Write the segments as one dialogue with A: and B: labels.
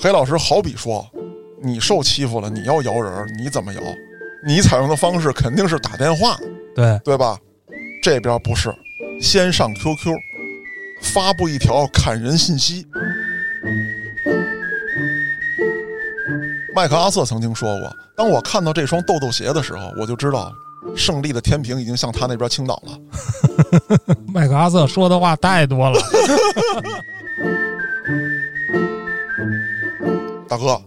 A: 黑老师好比说，你受欺负了，你要摇人，你怎么摇？你采用的方式肯定是打电话，
B: 对，
A: 对吧？这边不是，先上 QQ，发布一条砍人信息。麦克阿瑟曾经说过：“当我看到这双豆豆鞋的时候，我就知道胜利的天平已经向他那边倾倒了。
B: 麦克阿瑟说的话太多了。”
A: 大哥，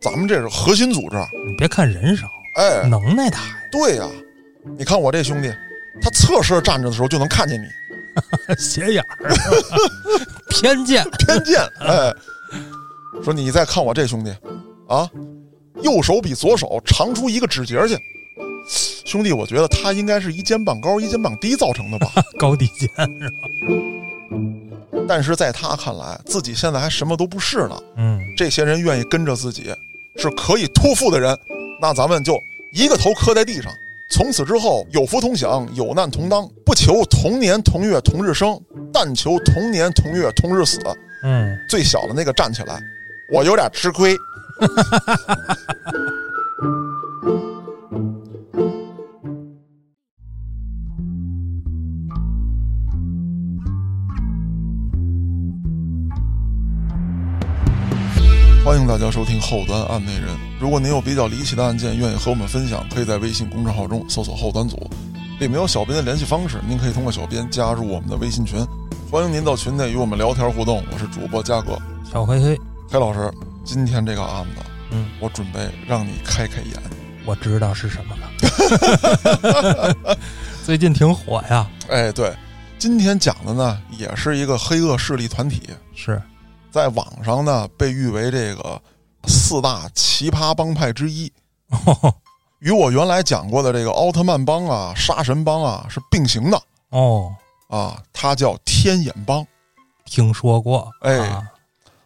A: 咱们这是核心组织，
B: 你别看人少，
A: 哎，
B: 能耐大呀。
A: 对呀、你看我这兄弟，他侧身站着的时候就能看见你，
B: 斜眼儿，偏见。
A: 偏见。哎，说你再看我这兄弟，啊，右手比左手长出一个指节去。兄弟，我觉得他应该是一肩膀高一肩膀低造成的吧。
B: 高低肩是吧？
A: 但是在他看来，自己现在还什么都不是呢。
B: 嗯，
A: 这些人愿意跟着自己，是可以托付的人，那咱们就一个头磕在地上。从此之后，有福同享，有难同当，不求同年同月同日生，但求同年同月同日死。
B: 嗯，
A: 最小的那个站起来，我有点吃亏。欢迎大家收听后端案内人。如果您有比较离奇的案件，愿意和我们分享，可以在微信公众号中搜索“后端组”，里面有小编的联系方式，您可以通过小编加入我们的微信群。欢迎您到群内与我们聊天互动。我是主播嘉哥，
B: 小黑黑，
A: 黑老师，今天这个案子，
B: 嗯，
A: 我准备让你开开眼。
B: 我知道是什么了。最近挺火呀，
A: 哎，对，今天讲的呢，也是一个黑恶势力团体，
B: 是，
A: 在网上呢被誉为这个四大奇葩帮派之一，
B: 哦
A: 与我原来讲过的这个奥特曼帮啊、杀神帮啊是并行的
B: 哦，
A: 啊，他叫天眼帮。
B: 听说过。
A: 哎
B: 啊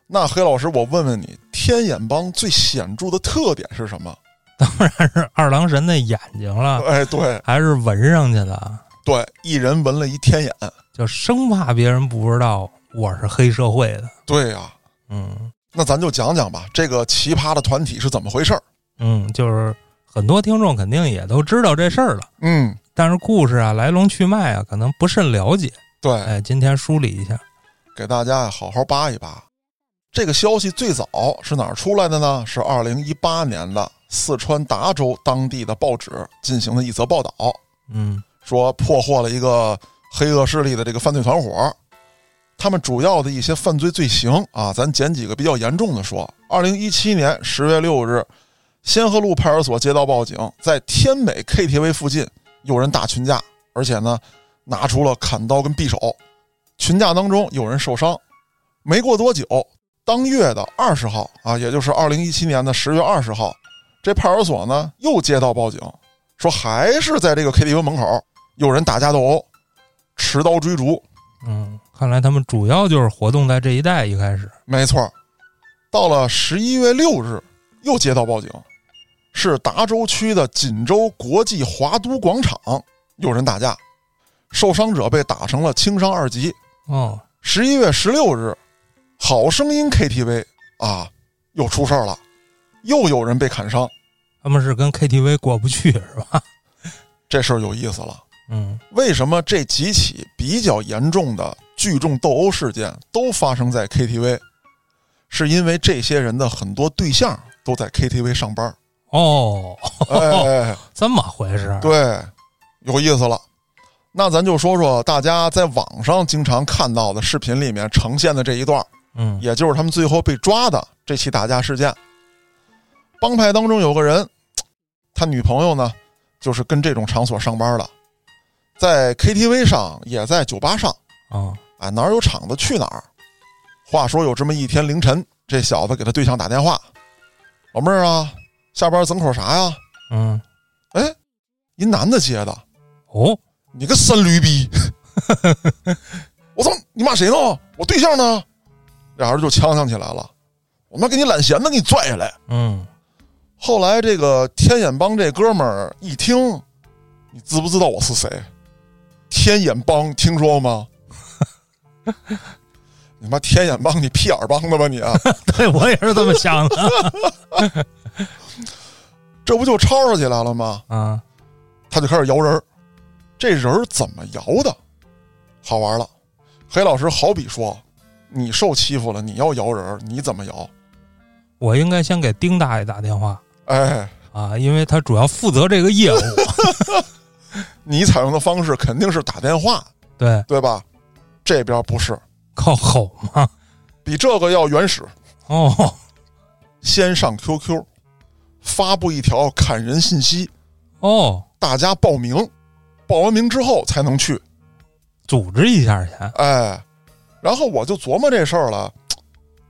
A: 那黑老师，我问问你，天眼帮最显著的特点是什么？
B: 当然是二郎神的眼睛了，
A: 哎，对
B: 还是纹上去的，
A: 对，一人纹了一天眼。
B: 就生怕别人不知道我是黑社会的。
A: 对呀、
B: 嗯
A: 那咱就讲讲吧，这个奇葩的团体是怎么回事儿。
B: 嗯，就是很多听众肯定也都知道这事儿了，
A: 嗯，
B: 但是故事啊来龙去脉啊可能不甚了解。
A: 对，
B: 哎，今天梳理一下。
A: 给大家好好扒一扒。这个消息最早是哪儿出来的呢？是二零一八年的四川达州当地的报纸进行的一则报道，
B: 嗯
A: 说破获了一个黑恶势力的这个犯罪团伙。他们主要的一些犯罪罪行啊，咱捡几个比较严重的说。二零一七年十月六日，仙河路派出所接到报警，在天美 KTV 附近有人打群架，而且呢拿出了砍刀跟匕首，群架当中有人受伤。没过多久，当月的二十号啊，也就是二零一七年的十月二十号，这派出所呢又接到报警，说还是在这个 KTV 门口有人打架斗殴，持刀追逐。
B: 嗯，看来他们主要就是活动在这一带。一开始，
A: 没错，到了十一月六日，又接到报警，是达州区的锦州国际华都广场有人打架，受伤者被打成了轻伤二级。
B: 哦，
A: 十一月十六日，好声音 KTV 啊又出事儿了，又有人被砍伤，
B: 他们是跟 KTV 过不去是吧？
A: 这事儿有意思了。
B: 嗯
A: 为什么这几起比较严重的聚众斗殴事件都发生在 KTV？是因为这些人的很多对象都在 KTV 上班。
B: 哦，
A: 哎，
B: 这么回事。
A: 对，有意思了。那咱就说说大家在网上经常看到的视频里面呈现的这一段，
B: 嗯
A: 也就是他们最后被抓的这起打架事件。帮派当中有个人，他女朋友呢，就是跟这种场所上班的，在 KTV 上，也在酒吧上，
B: 啊
A: 啊，哪儿有厂子去哪儿。话说有这么一天凌晨，这小子给他对象打电话：“老妹儿啊，下班整口啥呀
B: 嗯？”
A: 哎，一男的接的，
B: 哦
A: 你个三驴逼！我操，你骂谁呢？我对象呢？俩人就呛呛起来了。我他妈给你揽弦子，给你拽下来。
B: 嗯
A: 后来这个天眼帮这哥们儿一听，你知不知道我是谁？天眼帮听说过吗？你妈天眼帮，你屁眼帮的吧你啊？
B: 对我也是这么想的。
A: 这不就吵吵起来了吗？
B: 啊，
A: 他就开始摇人儿，这人儿怎么摇的？好玩了。黑老师好比说，你受欺负了，你要摇人儿，你怎么摇？
B: 我应该先给丁大爷打电话
A: 哎，
B: 啊，因为他主要负责这个业务。
A: 你采用的方式肯定是打电话，
B: 对，
A: 对吧？这边不是，
B: 靠吼吗。
A: 比这个要原始。
B: 哦，
A: 先上 QQ 发布一条砍人信息，
B: 哦，
A: 大家报名，报完名之后才能去。
B: 组织一下去。
A: 哎，然后我就琢磨这事儿了，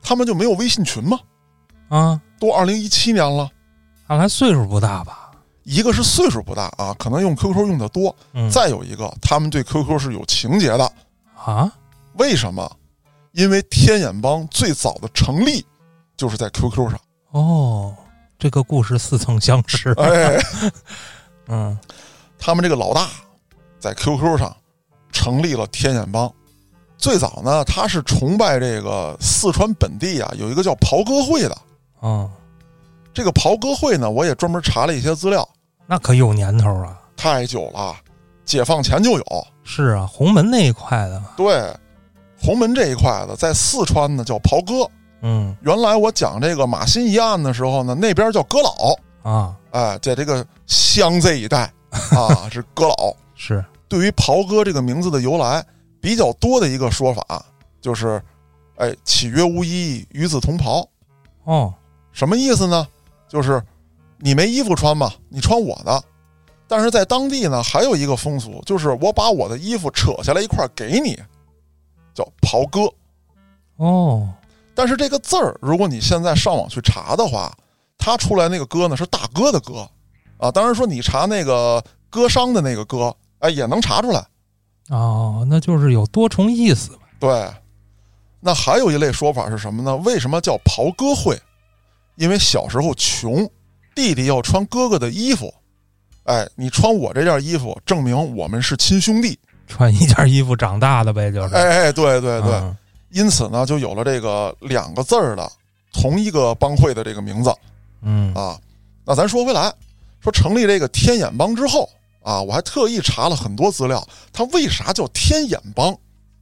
A: 他们就没有微信群吗？
B: 啊，
A: 都二零一七年了，
B: 看来岁数不大吧？
A: 一个是岁数不大啊，可能用 QQ 用的多；
B: 嗯，
A: 再有一个，他们对 QQ 是有情节的。
B: 啊，
A: 为什么？因为天眼帮最早的成立就是在 QQ 上。
B: 哦，这个故事似曾相识。
A: 哎，
B: 嗯，
A: 他们这个老大在 QQ 上成立了天眼帮。最早呢，他是崇拜这个四川本地啊有一个叫袍哥会的。
B: 哦，
A: 这个袍哥会呢，我也专门查了一些资料，
B: 那可有年头啊。
A: 太久了，解放前就有。
B: 是啊，洪门那一块的。
A: 对，洪门这一块的，在四川呢叫袍哥。
B: 嗯
A: 原来我讲这个马新一案的时候呢，那边叫哥老，
B: 啊，
A: 哎，在这个湘这一带 啊是哥老。
B: 是
A: 对于袍哥这个名字的由来，比较多的一个说法就是，哎，岂曰无衣，与子同袍。
B: 哦，
A: 什么意思呢？就是你没衣服穿嘛，你穿我的。但是在当地呢，还有一个风俗，就是我把我的衣服扯下来一块儿给你，叫袍哥。
B: 哦，
A: 但是这个字儿，如果你现在上网去查的话，它出来那个“哥”呢是大哥的“哥”，啊，当然说你查那个歌商的那个“歌”，哎，也能查出来。
B: 哦，那就是有多重意思。
A: 对，那还有一类说法是什么呢？为什么叫袍哥会？因为小时候穷，弟弟要穿哥哥的衣服，哎，你穿我这件衣服，证明我们是亲兄弟。
B: 穿一件衣服长大的呗，就是。
A: 哎哎，对对对，
B: 嗯
A: 因此呢，就有了这个两个字儿的同一个帮会的这个名字
B: 嗯
A: 啊。那咱说回来，说成立这个天眼帮之后啊，我还特意查了很多资料，它为啥叫天眼帮？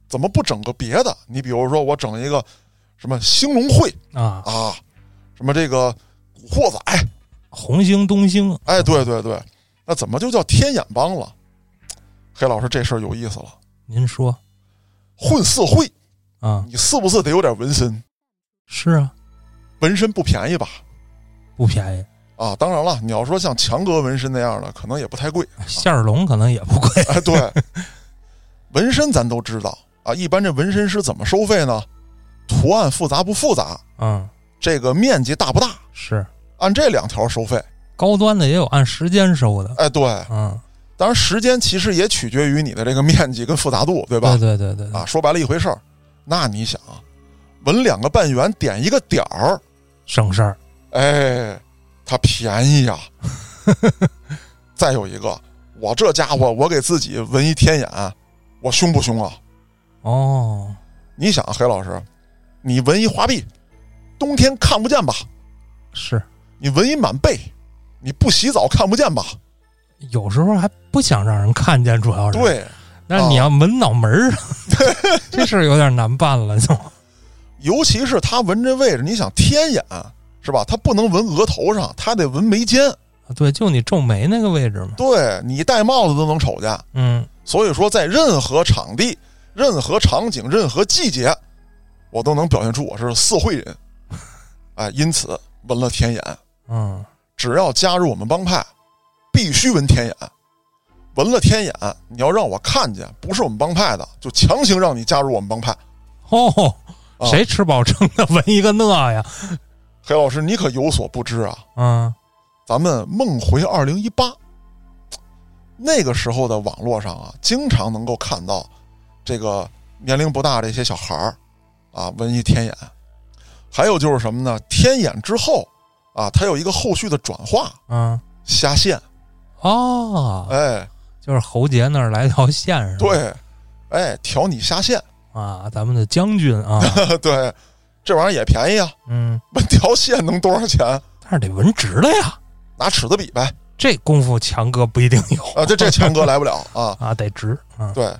A: 怎么不整个别的？你比如说，我整一个什么兴隆会
B: 啊，
A: 啊，什么这个古惑仔，
B: 红星东星
A: 哎，对对对，那怎么就叫天眼帮了？黑老师，这事儿有意思了，
B: 您说
A: 混社会，
B: 啊？
A: 你是不是得有点纹身？
B: 是啊，
A: 纹身不便宜吧？
B: 不便宜，
A: 啊，当然了，你要说像强哥纹身那样的，可能也不太贵。
B: 线儿龙可能也不贵。
A: 哎，对，纹身咱都知道啊，一般这纹身师怎么收费呢？图案复杂不复杂？
B: 嗯，
A: 这个面积大不大？
B: 是
A: 按这两条收费。
B: 高端的也有按时间收的。
A: 哎，对，
B: 嗯，
A: 当然时间其实也取决于你的这个面积跟复杂度，对吧？
B: 对对对对，
A: 啊，说白了一回事儿。那你想，纹两个半圆，点一个点儿，
B: 省事儿。
A: 哎，它便宜呀。再有一个，我这家伙，我给自己纹一天眼，我凶不凶啊？
B: 哦，
A: 你想，黑老师，你纹一花臂，冬天看不见吧？
B: 是
A: 你纹一满背，你不洗澡看不见吧？
B: 有时候还不想让人看见，主要是。。
A: 对，
B: 但是你要纹脑门儿，这事儿有点难办了，就。
A: 尤其是他纹这位置，你想天眼是吧？他不能纹额头上，他得纹眉间。
B: 对，就你皱眉那个位置嘛。
A: 对你戴帽子都能瞅见。
B: 嗯，
A: 所以说，在任何场地、任何场景、任何季节，我都能表现出我是四会人。哎，因此纹了天眼。
B: 嗯，
A: 只要加入我们帮派，必须纹天眼。纹了天眼，你要让我看见不是我们帮派的，就强行让你加入我们帮派。
B: 哦，
A: 啊
B: 谁吃饱撑的纹一个那呀？
A: 黑老师，你可有所不知啊！
B: 嗯，
A: 咱们梦回二零一八，那个时候的网络上啊，经常能够看到这个年龄不大的一些小孩儿啊纹一天眼。还有就是什么呢？天眼之后啊，它有一个后续的转化，
B: 嗯，
A: 下线。
B: 哦，
A: 哎，
B: 就是喉结那儿来条线是吧？，
A: 对，哎，调你下线。
B: 啊，咱们的将军啊，
A: 对，这玩意儿也便宜啊，
B: 嗯，
A: 纹 条线能多少钱？
B: 但是得纹直了呀，
A: 拿尺子比呗。
B: 这功夫强哥不一定有
A: 啊，这这强哥来不了啊。
B: 啊，得直啊，
A: 对，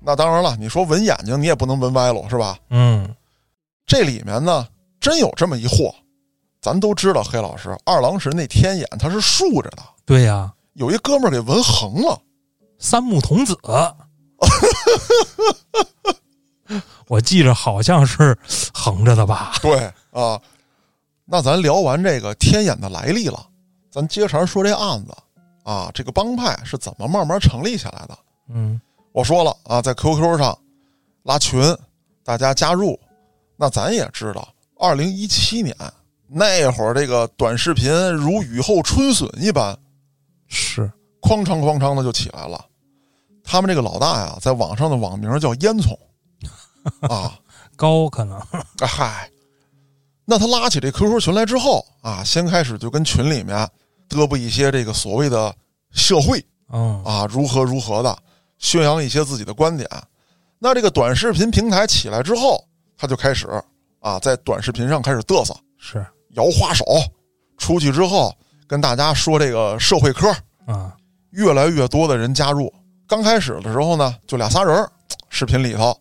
A: 那当然了，你说纹眼睛，你也不能纹歪了，是吧？
B: 嗯，
A: 这里面呢，真有这么一货。咱都知道，黑老师二郎神那天眼它是竖着的，
B: 对呀，
A: 有一哥们儿给纹横了。
B: 三木童子，我记着好像是横着的吧？
A: 对啊，那咱聊完这个天眼的来历了，咱接茬说这案子啊，这个帮派是怎么慢慢成立起来的？
B: 嗯
A: 我说了啊，在 QQ 上拉群，大家加入。那咱也知道，二零一七年那会儿，这个短视频如雨后春笋一般，
B: 是，
A: 哐当哐当的就起来了。他们这个老大呀，在网上的网名叫烟囱。啊，
B: 高可能，
A: 啊嗨。那他拉起这 QQ 群来之后啊，先开始就跟群里面嘚啵一些这个所谓的社会
B: 嗯。
A: 啊，如何如何的，宣扬一些自己的观点。那这个短视频平台起来之后，他就开始啊，在短视频上开始嘚瑟，
B: 是
A: 摇花手。出去之后跟大家说这个社会科，
B: 啊，
A: 越来越多的人加入。刚开始的时候呢，就俩仨人儿，视频里头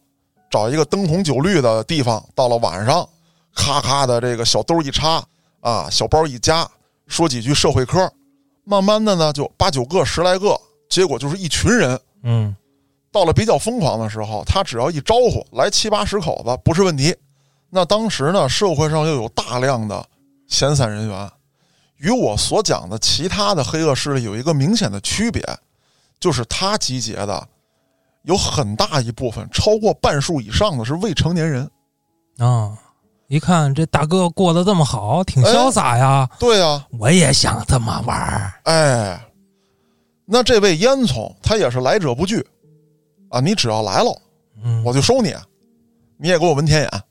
A: 找一个灯红酒绿的地方，到了晚上，咔咔的这个小兜一插啊，小包一夹，说几句社会科。慢慢的呢，就八九个、十来个，结果就是一群人。
B: 嗯
A: 到了比较疯狂的时候，他只要一招呼来七八十口子不是问题。那当时呢，社会上又有大量的闲散人员，与我所讲的其他的黑恶势力有一个明显的区别，就是他集结的有很大一部分，超过半数以上的是未成年人。
B: 啊，一看这大哥过得这么好，挺潇洒呀，
A: 对呀、
B: 我也想这么玩儿。
A: 哎，那这位烟囱他也是来者不拒啊！你只要来了，
B: 嗯，
A: 我就收你，你也给我纹天眼。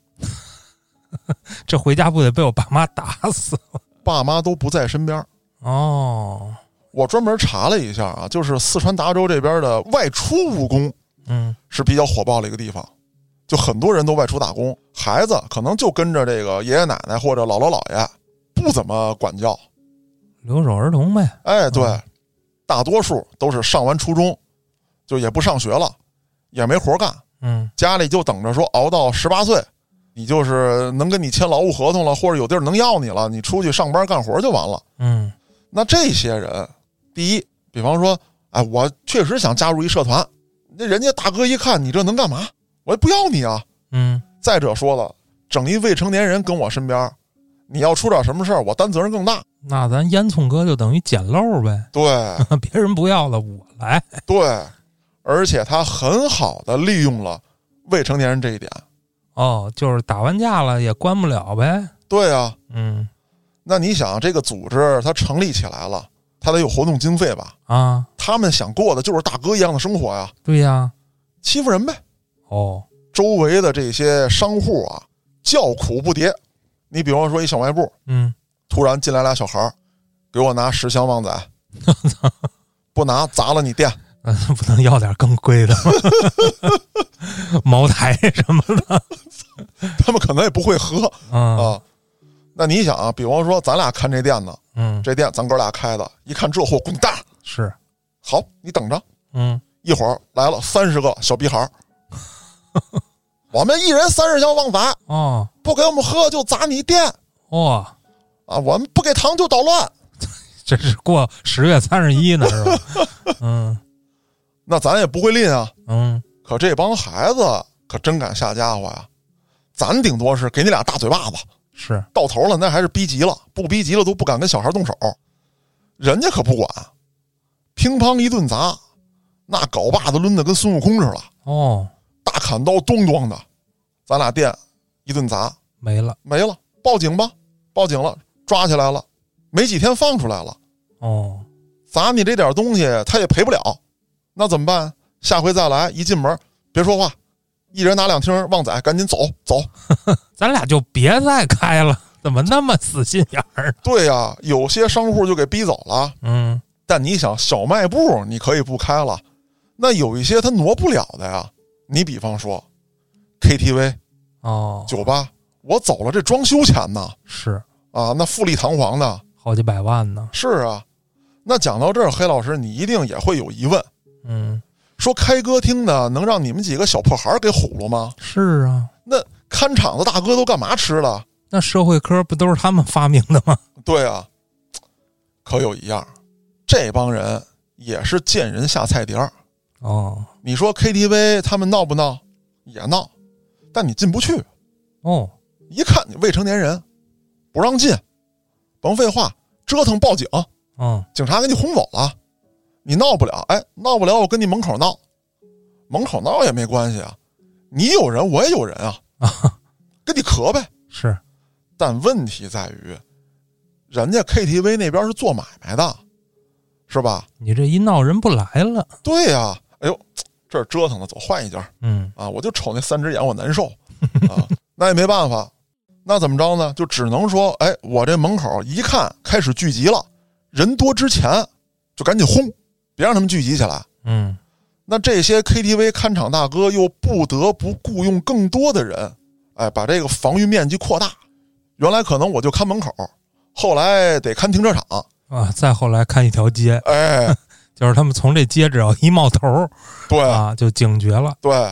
B: 这回家不得被我爸妈打死？
A: 爸妈都不在身边，
B: 哦，
A: 我专门查了一下啊，就是四川达州这边的外出务工
B: 嗯
A: 是比较火爆的一个地方，就很多人都外出打工，孩子可能就跟着这个爷爷奶奶或者姥姥姥爷，不怎么管教。
B: 留守儿童呗。
A: 哎，对，
B: 嗯
A: 大多数都是上完初中就也不上学了，也没活干，
B: 嗯
A: 家里就等着说熬到十八岁，你就是能跟你签劳务合同了，或者有地儿能要你了，你出去上班干活就完了。
B: 嗯
A: 那这些人，第一，比方说，哎，我确实想加入一社团，那人家大哥一看你这能干嘛，我也不要你啊。
B: 嗯，
A: 再者说了，整一未成年人跟我身边，你要出点什么事儿，我担责任更大。
B: 那咱烟囱哥就等于捡漏呗，
A: 对
B: 别人不要了，我来。
A: 对，而且他很好的利用了未成年人这一点。
B: 哦，就是打完架了也关不了呗。
A: 对啊，
B: 嗯
A: 那你想，这个组织它成立起来了，它得有活动经费吧？
B: 啊，
A: 他们想过的就是大哥一样的生活呀，
B: 对呀。
A: 欺负人呗。
B: 哦，
A: 周围的这些商户啊，叫苦不迭。你比方说一小卖部，
B: 嗯，
A: 突然进来俩小孩儿，给我拿十箱旺仔，不拿砸了你店。
B: 那不能要点更贵的吗？茅台什么的。
A: 他们可能也不会喝
B: 啊，
A: 啊。那你想啊，比方说咱俩看这店呢，
B: 嗯，
A: 这店咱哥俩开的，一看这货滚蛋，
B: 是，
A: 好，你等着，
B: 嗯，
A: 一会儿来了三十个小逼孩儿，我们一人三十箱旺仔，
B: 哦，
A: 不给我们喝就砸你店
B: 哇，
A: 啊！我们不给糖就捣乱。
B: 这是过十月三十一呢，是吧？嗯
A: 那咱也不会吝啊。
B: 嗯，
A: 可这帮孩子可真敢下家伙呀！咱顶多是给你俩大嘴巴子，
B: 是，
A: 到头了那还是逼急了，不逼急了都不敢跟小孩动手。人家可不管，乒乓一顿砸，那镐把子抡的跟孙悟空似的，
B: 哦，
A: 大砍刀咚咚的，咱俩店一顿砸
B: 没了，
A: 没了，报警吧，报警了，抓起来了，没几天放出来了，
B: 哦，
A: 砸你这点东西他也赔不了，那怎么办？下回再来，一进门别说话，一人拿两听旺仔，赶紧走走。
B: 咱俩就别再开了，怎么那么死心眼儿？
A: 对呀、有些商户就给逼走了。
B: 嗯，
A: 但你想，小卖部你可以不开了，那有一些他挪不了的呀。你比方说，KTV、
B: 哦，
A: 酒吧，我走了这装修钱呢
B: 是
A: 啊，那富丽堂皇的。
B: 好几百万呢。
A: 是啊，那讲到这儿，黑老师你一定也会有疑问，
B: 嗯，
A: 说开歌厅的能让你们几个小破孩儿给唬了吗？
B: 是啊，
A: 那看场子大哥都干嘛吃了？
B: 那社会科不都是他们发明的吗？
A: 对啊，可有一样，这帮人也是见人下菜碟儿。
B: 哦
A: 你说 KTV 他们闹不闹？也闹，但你进不去，
B: 哦，
A: 一看你未成年人，不让进，甭废话，折腾报警，
B: 嗯，
A: 警察给你轰走了，你闹不了，哎，闹不了，我跟你门口闹，门口闹也没关系啊，你有人我也有人啊，跟你磕呗。
B: 是
A: 但问题在于，人家 KTV 那边是做买卖的，是吧？
B: 你这一闹人不来了。
A: 对呀、哎呦，这儿折腾的，走换一家
B: 嗯
A: 啊！我就瞅那三只眼，我难受啊。那也没办法，那怎么着呢？就只能说，哎，我这门口一看开始聚集了，人多之前就赶紧轰，别让他们聚集起来。
B: 嗯，
A: 那这些 KTV 看场大哥又不得不雇佣更多的人，哎，把这个防御面积扩大。原来可能我就看门口，后来得看停车场，
B: 啊，再后来看一条街，
A: 哎，
B: 就是他们从这街只要一冒头
A: 对
B: 啊，就警觉了。
A: 对。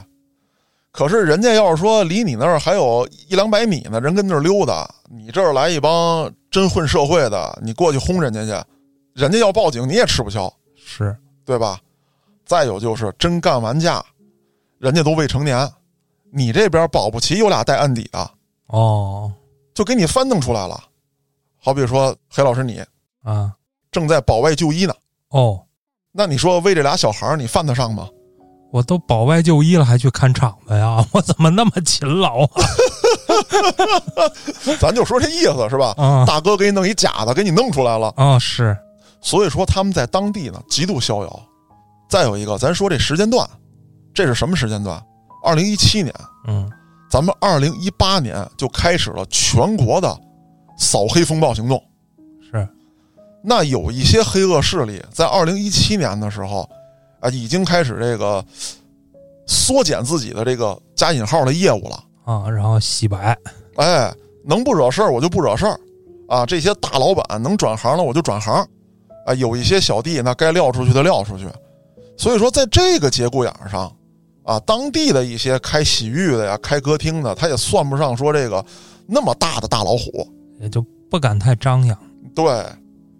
A: 可是人家要是说离你那儿还有一两百米呢，人跟那儿溜达，你这儿来一帮真混社会的，你过去轰人家去，人家要报警你也吃不消，
B: 是，
A: 对吧？再有就是真干完架，人家都未成年，你这边保不齐有俩带案底的，
B: 哦
A: 就给你翻弄出来了。好比说黑老师你
B: 啊，
A: 正在保外就医呢，
B: 哦，
A: 那你说为这俩小孩儿你犯得上吗？
B: 我都保外就医了，还去看场子呀？我怎么那么勤劳啊？
A: 咱就说这意思是吧？
B: 啊
A: 大哥给你弄一假的，给你弄出来了。
B: 啊，是，
A: 所以说他们在当地呢极度逍遥。再有一个，咱说这时间段，这是什么时间段？二零一七年，
B: 嗯，
A: 咱们二零一八年就开始了全国的扫黑风暴行动。
B: 是，
A: 那有一些黑恶势力在二零一七年的时候，啊，已经开始这个缩减自己的这个加引号的业务了。
B: 啊，然后洗白，
A: 哎，能不惹事儿我就不惹事儿，啊，这些大老板能转行了我就转行，啊，有一些小弟那该撂出去的撂出去，所以说在这个节骨眼上，啊，当地的一些开洗浴的呀、开歌厅的，他也算不上说这个那么大的大老虎，
B: 也就不敢太张扬。
A: 对，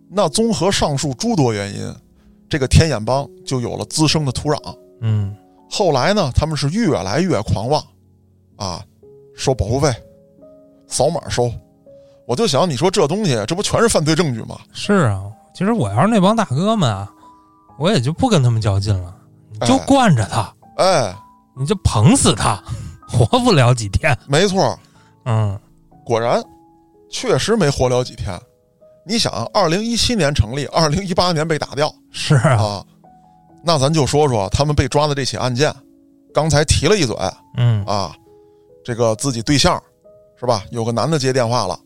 A: 那综合上述诸多原因，这个天眼帮就有了滋生的土壤。
B: 嗯，
A: 后来呢，他们是越来越狂妄，啊，收保护费，扫码收。我就想，你说这东西，这不全是犯罪证据吗？
B: 是啊。其实我要是那帮大哥们啊，我也就不跟他们较劲了，你就
A: 哎
B: 惯着他，
A: 哎，
B: 你就捧死他，活不了几天。
A: 没错，
B: 嗯，
A: 果然，确实没活了几天。你想，二零一七年成立，二零一八年被打掉。
B: 是啊，
A: 啊，那咱就说说他们被抓的这起案件。刚才提了一嘴。
B: 嗯，
A: 啊，这个自己对象是吧？有个男的接电话了，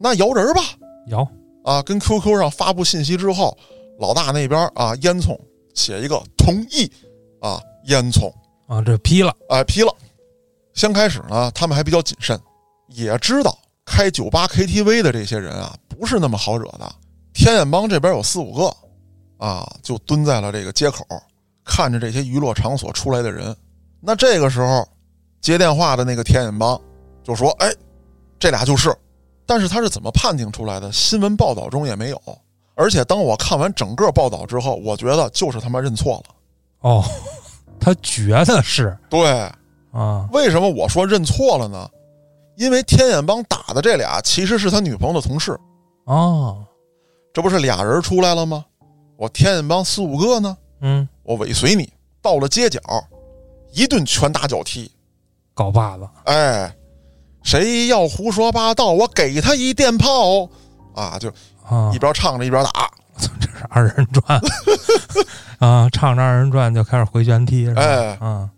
A: 那摇人吧，
B: 有，
A: 啊，跟 QQ 上发布信息之后，老大那边啊，烟囱写一个同意，啊，烟囱，
B: 啊，这批了，
A: 哎，批了。先开始呢，他们还比较谨慎，也知道开酒吧 KTV 的这些人啊，不是那么好惹的。天眼帮这边有四五个，啊，就蹲在了这个街口，看着这些娱乐场所出来的人。那这个时候，接电话的那个天眼帮就说：“哎，这俩就是。”但是他是怎么判定出来的？新闻报道中也没有。而且当我看完整个报道之后，我觉得就是他妈认错了。
B: 哦，他觉得是
A: 对，
B: 啊，
A: 为什么我说认错了呢？因为天眼帮打的这俩其实是他女朋友的同事，
B: 哦，
A: 这不是俩人出来了吗？我天眼帮四五个呢，
B: 嗯，
A: 我尾随你到了街角，一顿拳打脚踢，
B: 搞把子，
A: 哎，谁要胡说八道，我给他一电炮啊！就
B: 啊
A: 一，边唱着一边打，
B: 这是二人转 啊，唱着二人转就开始回旋踢？
A: 哎
B: 啊，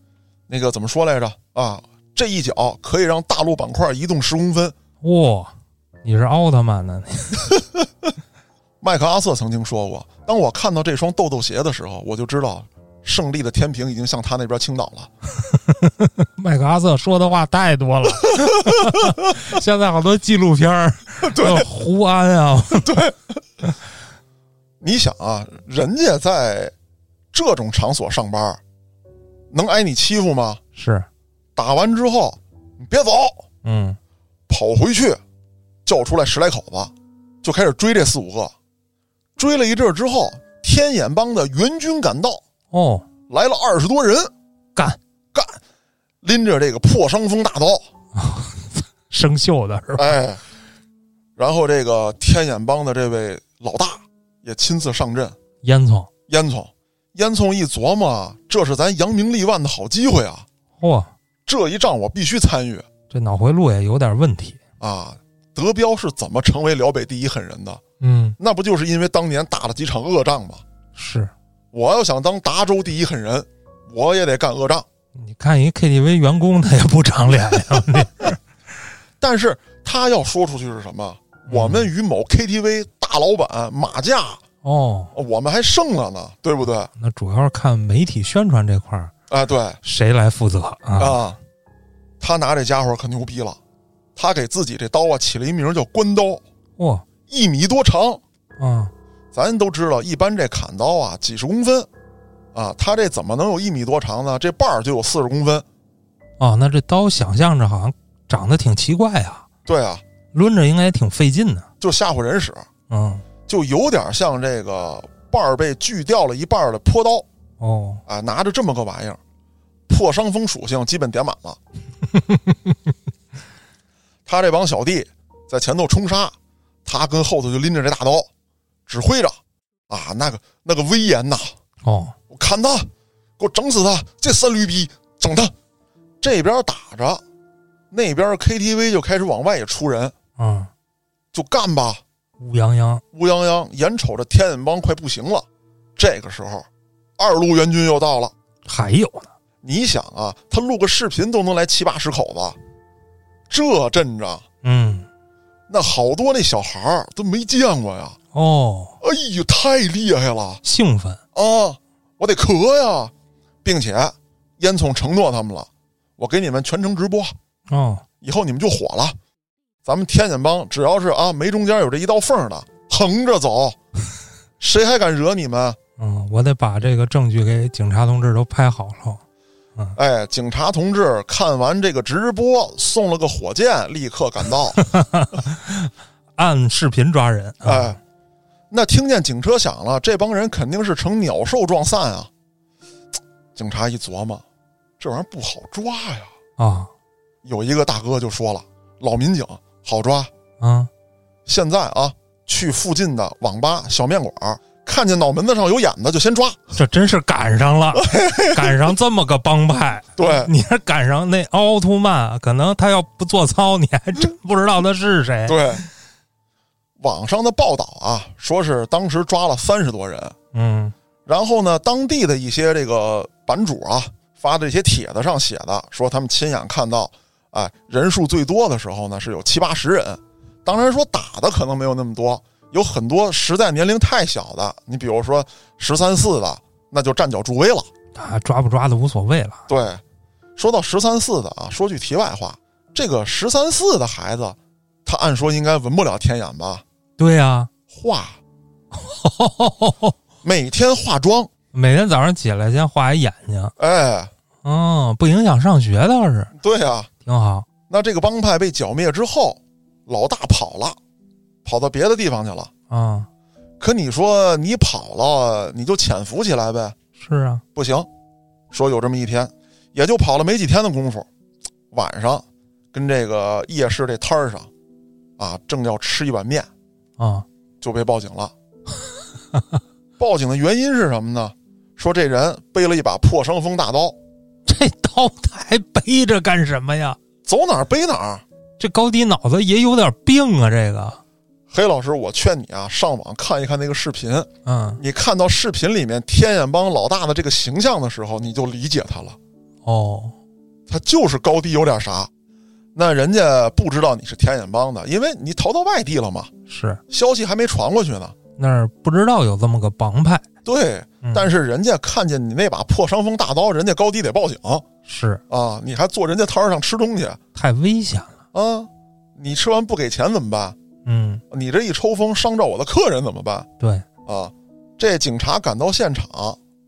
A: 那个怎么说来着啊？这一脚可以让大陆板块移动十公分。
B: 哇，你是奥特曼呢？
A: 麦克阿瑟曾经说过：“当我看到这双豆豆鞋的时候，我就知道胜利的天平已经向他那边倾倒了。
B: 麦克阿瑟说的话太多了，现在好多纪录片儿，对。胡安啊，对。
A: 你想啊，人家在这种场所上班，能挨你欺负吗？
B: 是，
A: 打完之后，你别走，
B: 嗯，
A: 跑回去，叫出来十来口子，就开始追这四五个。追了一阵之后，天眼帮的援军赶到，
B: 哦，
A: 来了二十多人，
B: 干
A: 干，拎着这个破伤风大刀，
B: 生锈的是吧？
A: 哎，然后这个天眼帮的这位老大也亲自上阵，
B: 烟囱，
A: 烟囱，烟囱一琢磨，这是咱扬名立万的好机会啊！
B: 嚯，
A: 这一仗我必须参与
B: 这脑回路也有点问题。
A: 啊！德彪是怎么成为辽北第一狠人的？
B: 嗯，
A: 那不就是因为当年打了几场恶仗吗？
B: 是
A: 我要想当达州第一狠人，我也得干恶仗。
B: 你看一 KTV 员工，他也不长脸
A: 但是他要说出去是什么？我们与某 KTV 大老板马价，
B: 哦，
A: 我们还胜了呢，对不对？
B: 那主要是看媒体宣传这块儿
A: 啊，对
B: 谁来负责啊？
A: 啊，他拿这家伙可牛逼了，他给自己这刀啊起了一名叫关刀，
B: 哦，
A: 一米多长。
B: 啊，
A: 咱都知道，一般这砍刀啊几十公分，啊，他这怎么能有一米多长呢？这把儿就有四十公分。
B: 哦，那这刀想象着好像长得挺奇怪啊，
A: 对啊，
B: 抡着应该也挺费劲的。
A: 就吓唬人使，
B: 嗯，
A: 就有点像这个把儿被锯掉了一半儿的坡刀
B: 哦，
A: 啊，拿着这么个玩意儿，破伤风属性基本点满了。他这帮小弟在前头冲杀，他跟后头就拎着这大刀，指挥着，啊，那个那个威严呐！
B: 哦，
A: 我砍他，给我整死他！这三驴逼，整他！这边打着，那边 KTV 就开始往外也出人，
B: 嗯，
A: 就干吧！
B: 乌泱泱，
A: 乌泱泱，眼瞅着天眼帮快不行了，这个时候，二路援军又到了。
B: 还有呢。
A: 你想啊，他录个视频都能来七八十口子，这阵仗，
B: 嗯，
A: 那好多那小孩儿都没见过呀！
B: 哦，
A: 哎呦，太厉害了
B: 兴奋。
A: 啊！我得咳呀，并且烟囱承诺他们了，我给你们全程直播，
B: 哦，
A: 以后你们就火了。咱们天眼帮只要是啊没中间有这一道缝的，横着走，谁还敢惹你们？
B: 嗯，我得把这个证据给警察同志都拍好了。
A: 哎，警察同志看完这个直播，送了个火箭，立刻赶到。
B: 按视频抓人。啊
A: 哎，那听见警车响了，这帮人肯定是成鸟兽状散啊。警察一琢磨，这玩意儿不好抓呀。
B: 啊
A: 有一个大哥就说了：“老民警好抓，
B: 啊，
A: 现在啊，去附近的网吧、小面馆，看见脑门子上有眼子就先抓。
B: 这真是赶上了，赶上这么个帮派。
A: 对
B: 你还赶上那奥特曼，可能他要不做操，你还真不知道他是谁。
A: 对，网上的报道啊，说是当时抓了三十多人，
B: 嗯，
A: 然后呢，当地的一些这个版主啊发的这些帖子上写的，说他们亲眼看到，哎，人数最多的时候呢是有七八十人，当然说打的可能没有那么多，有很多实在年龄太小的，你比如说十三四的，那就站脚助威了。
B: 啊，抓不抓的无所谓了。
A: 对，说到十三四的啊，说句题外话，这个十三四的孩子，他按说应该闻不了天眼吧？
B: 对呀、
A: 化，每天化妆，
B: 每天早上起来先画一眼睛，
A: 哎，
B: 嗯，不影响上学倒是。
A: 对呀、
B: 挺好。
A: 那这个帮派被剿灭之后，老大跑了，跑到别的地方去了。
B: 啊，
A: 可你说你跑了，你就潜伏起来呗？
B: 是啊，
A: 不行，说有这么一天，也就跑了没几天的功夫，晚上跟这个夜市这摊儿上，啊，正要吃一碗面，
B: 啊，
A: 就被报警了。报警的原因是什么呢？说这人背了一把破伤风大刀，
B: 这刀他还背着干什么呀？
A: 走哪儿背哪儿。
B: 这高低脑子也有点病啊！这个，
A: 黑老师，我劝你啊，上网看一看那个视频。
B: 嗯，
A: 你看到视频里面天眼帮老大的这个形象的时候，你就理解他了。
B: 哦，
A: 他就是高低有点啥。那人家不知道你是天眼帮的，因为你逃到外地了嘛，
B: 是
A: 消息还没传过去呢。
B: 那儿不知道有这么个帮派，
A: 对，
B: 嗯
A: 但是人家看见你那把破伤风大刀，人家高低得报警
B: 是
A: 啊！你还坐人家摊儿上吃东西
B: 太危险了。
A: 啊！你吃完不给钱怎么办？
B: 嗯，
A: 你这一抽风伤着我的客人怎么办
B: 对，
A: 啊？这警察赶到现场，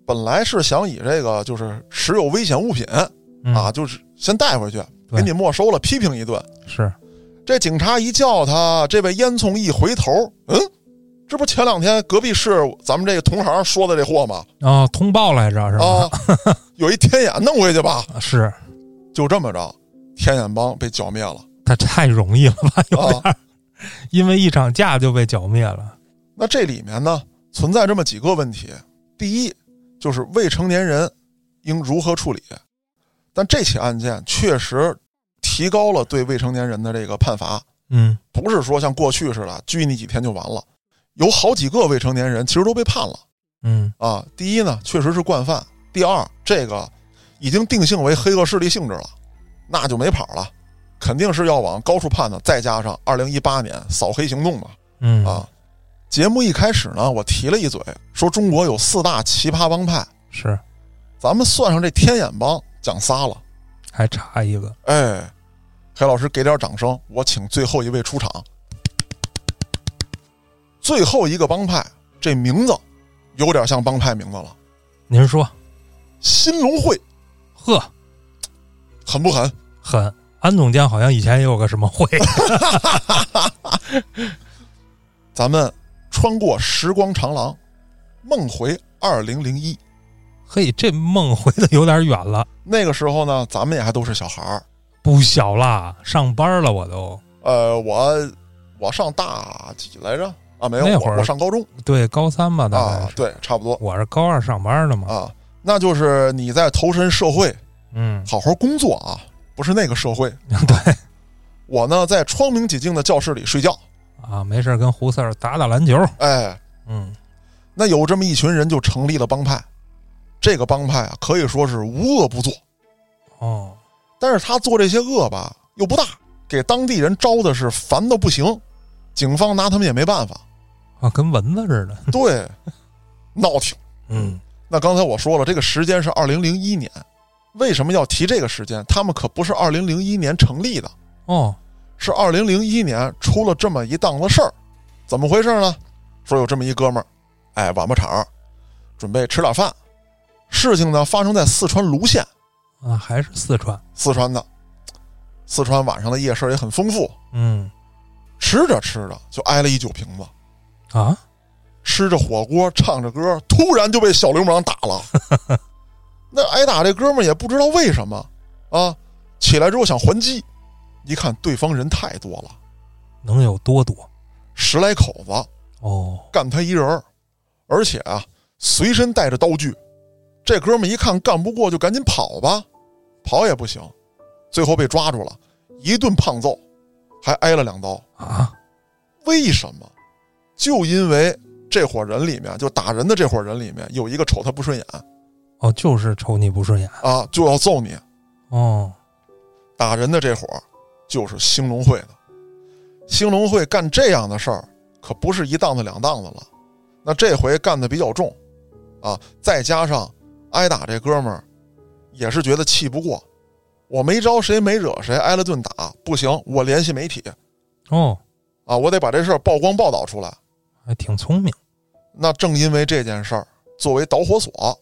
A: 本来是想以这个就是持有危险物品
B: 嗯、
A: 啊，就是先带回去，
B: 对
A: 给你没收了，批评一顿。
B: 是
A: 这警察一叫他，这位烟囱一回头，嗯，这不前两天隔壁市咱们这个同行说的这货吗？
B: 哦，通报来着是吧？
A: 啊，有一天眼弄回去吧，
B: 是
A: 就这么着，天眼帮被剿灭了。
B: 他太容易了吧？有点，
A: 啊
B: 因为一场架就被剿灭了。
A: 那这里面呢，存在这么几个问题：第一，就是未成年人应如何处理？但这起案件确实提高了对未成年人的这个判罚，
B: 嗯
A: 不是说像过去似的拘你几天就完了。有好几个未成年人其实都被判了
B: 嗯
A: 啊。第一呢，确实是惯犯；第二，这个已经定性为黑恶势力性质了，那就没跑了，肯定是要往高处判的。再加上二零一八年扫黑行动嘛，
B: 嗯
A: 啊，节目一开始呢，我提了一嘴，说中国有四大奇葩帮派，
B: 是
A: 咱们算上这天眼帮，讲仨了。
B: 还差一个
A: 哎，黑老师给点掌声，我请最后一位出场。最后一个帮派，这名字有点像帮派名字了，
B: 您说，
A: 新龙会，
B: 呵，
A: 狠不狠？
B: 狠。安总监好像以前也有个什么会，
A: 咱们穿过时光长廊，梦回二零零一。
B: 嘿，这梦回的有点远了，
A: 那个时候呢，咱们也还都是小孩儿。
B: 不小啦，上班了我都。
A: 呃，我我上大几来着？啊，没有，
B: 那会儿
A: 我我上高中
B: 对，高三吧，大概
A: 对，差不多
B: 我是高二上班的嘛。
A: 啊。那就是你在投身社会，
B: 嗯，
A: 好好工作啊，不是那个社会。
B: 对
A: 我呢，在窗明几净的教室里睡觉。
B: 啊，没事跟胡四儿打打篮球。
A: 哎，
B: 嗯，
A: 那有这么一群人就成立了帮派，这个帮派啊，可以说是无恶不作。
B: 哦，
A: 但是他做这些恶吧，又不大，给当地人招的是烦的不行，警方拿他们也没办法。
B: 啊，跟蚊子似的。
A: 对，闹挺。
B: 嗯，
A: 那刚才我说了，这个时间是二零零一年，为什么要提这个时间？他们可不是二零零一年成立的，
B: 哦，
A: 是二零零一年出了这么一档子事儿。怎么回事呢？说有这么一哥们儿，哎，晚巴场准备吃点饭，事情呢发生在四川泸县，
B: 啊，还是四川。
A: 四川的。四川晚上的夜市也很丰富，
B: 嗯，
A: 吃着吃着就挨了一酒瓶子，
B: 啊，
A: 吃着火锅唱着歌，突然就被小流氓打了。那挨打这哥们儿也不知道为什么啊，起来之后想还击，一看对方人太多了，
B: 能有多多？
A: 十来口子
B: 哦，
A: 干他一人儿，而且啊随身带着刀具。这哥们儿一看干不过，就赶紧跑吧，跑也不行，最后被抓住了，一顿胖揍，还挨了两刀。
B: 啊，
A: 为什么？就因为这伙人里面，就打人的这伙人里面有一个瞅他不顺眼
B: 哦，就是瞅你不顺眼。
A: 啊，就要揍你。
B: 哦，
A: 打人的这伙儿就是兴隆会的。兴隆会干这样的事儿，可不是一档子两档子了。那这回干的比较重，啊，再加上挨打这哥们儿也是觉得气不过，我没招谁没惹谁，挨了顿打不行，我联系媒体
B: 哦，
A: 啊，我得把这事儿曝光报道出来。
B: 还挺聪明。
A: 那正因为这件事儿作为导火索，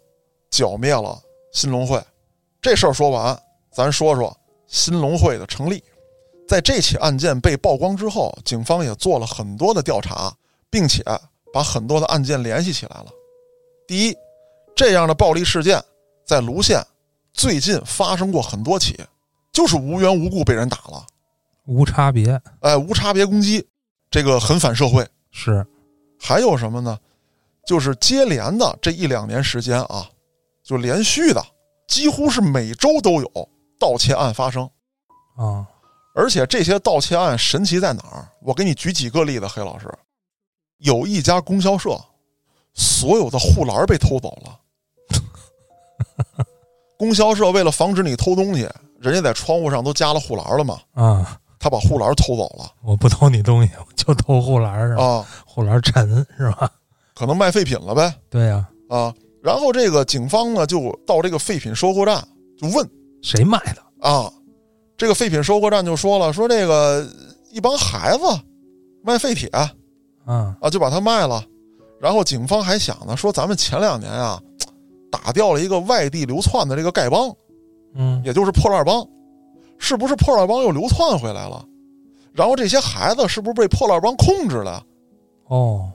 A: 剿灭了新龙会。这事儿说完，咱说说新龙会的成立。在这起案件被曝光之后，警方也做了很多的调查，并且把很多的案件联系起来了。第一，这样的暴力事件在泸县最近发生过很多起，就是无缘无故被人打了，
B: 无差别
A: 哎，无差别攻击，这个很反社会。
B: 是
A: 还有什么呢？就是接连的这一两年时间啊，就连续的，几乎是每周都有盗窃案发生。
B: 啊，
A: 而且这些盗窃案神奇在哪儿？我给你举几个例子，黑老师。有一家供销社，所有的护栏被偷走了。供销社为了防止你偷东西，人家在窗户上都加了护栏了嘛，
B: 啊，
A: 他把护栏偷走了
B: 我不偷你东西，我就偷护栏是吧？
A: 啊。
B: 护栏沉是吧？
A: 可能卖废品了呗。
B: 对呀、
A: 啊，然后这个警方呢就到这个废品收购站就问
B: 谁卖的？
A: 啊，这个废品收购站就说了，说这个一帮孩子卖废铁
B: 啊，
A: 啊，就把它卖了。然后警方还想呢，说咱们前两年啊打掉了一个外地流窜的这个丐帮，
B: 嗯，
A: 也就是破烂帮，是不是破烂帮又流窜回来了？然后这些孩子是不是被破烂帮控制了？
B: 哦，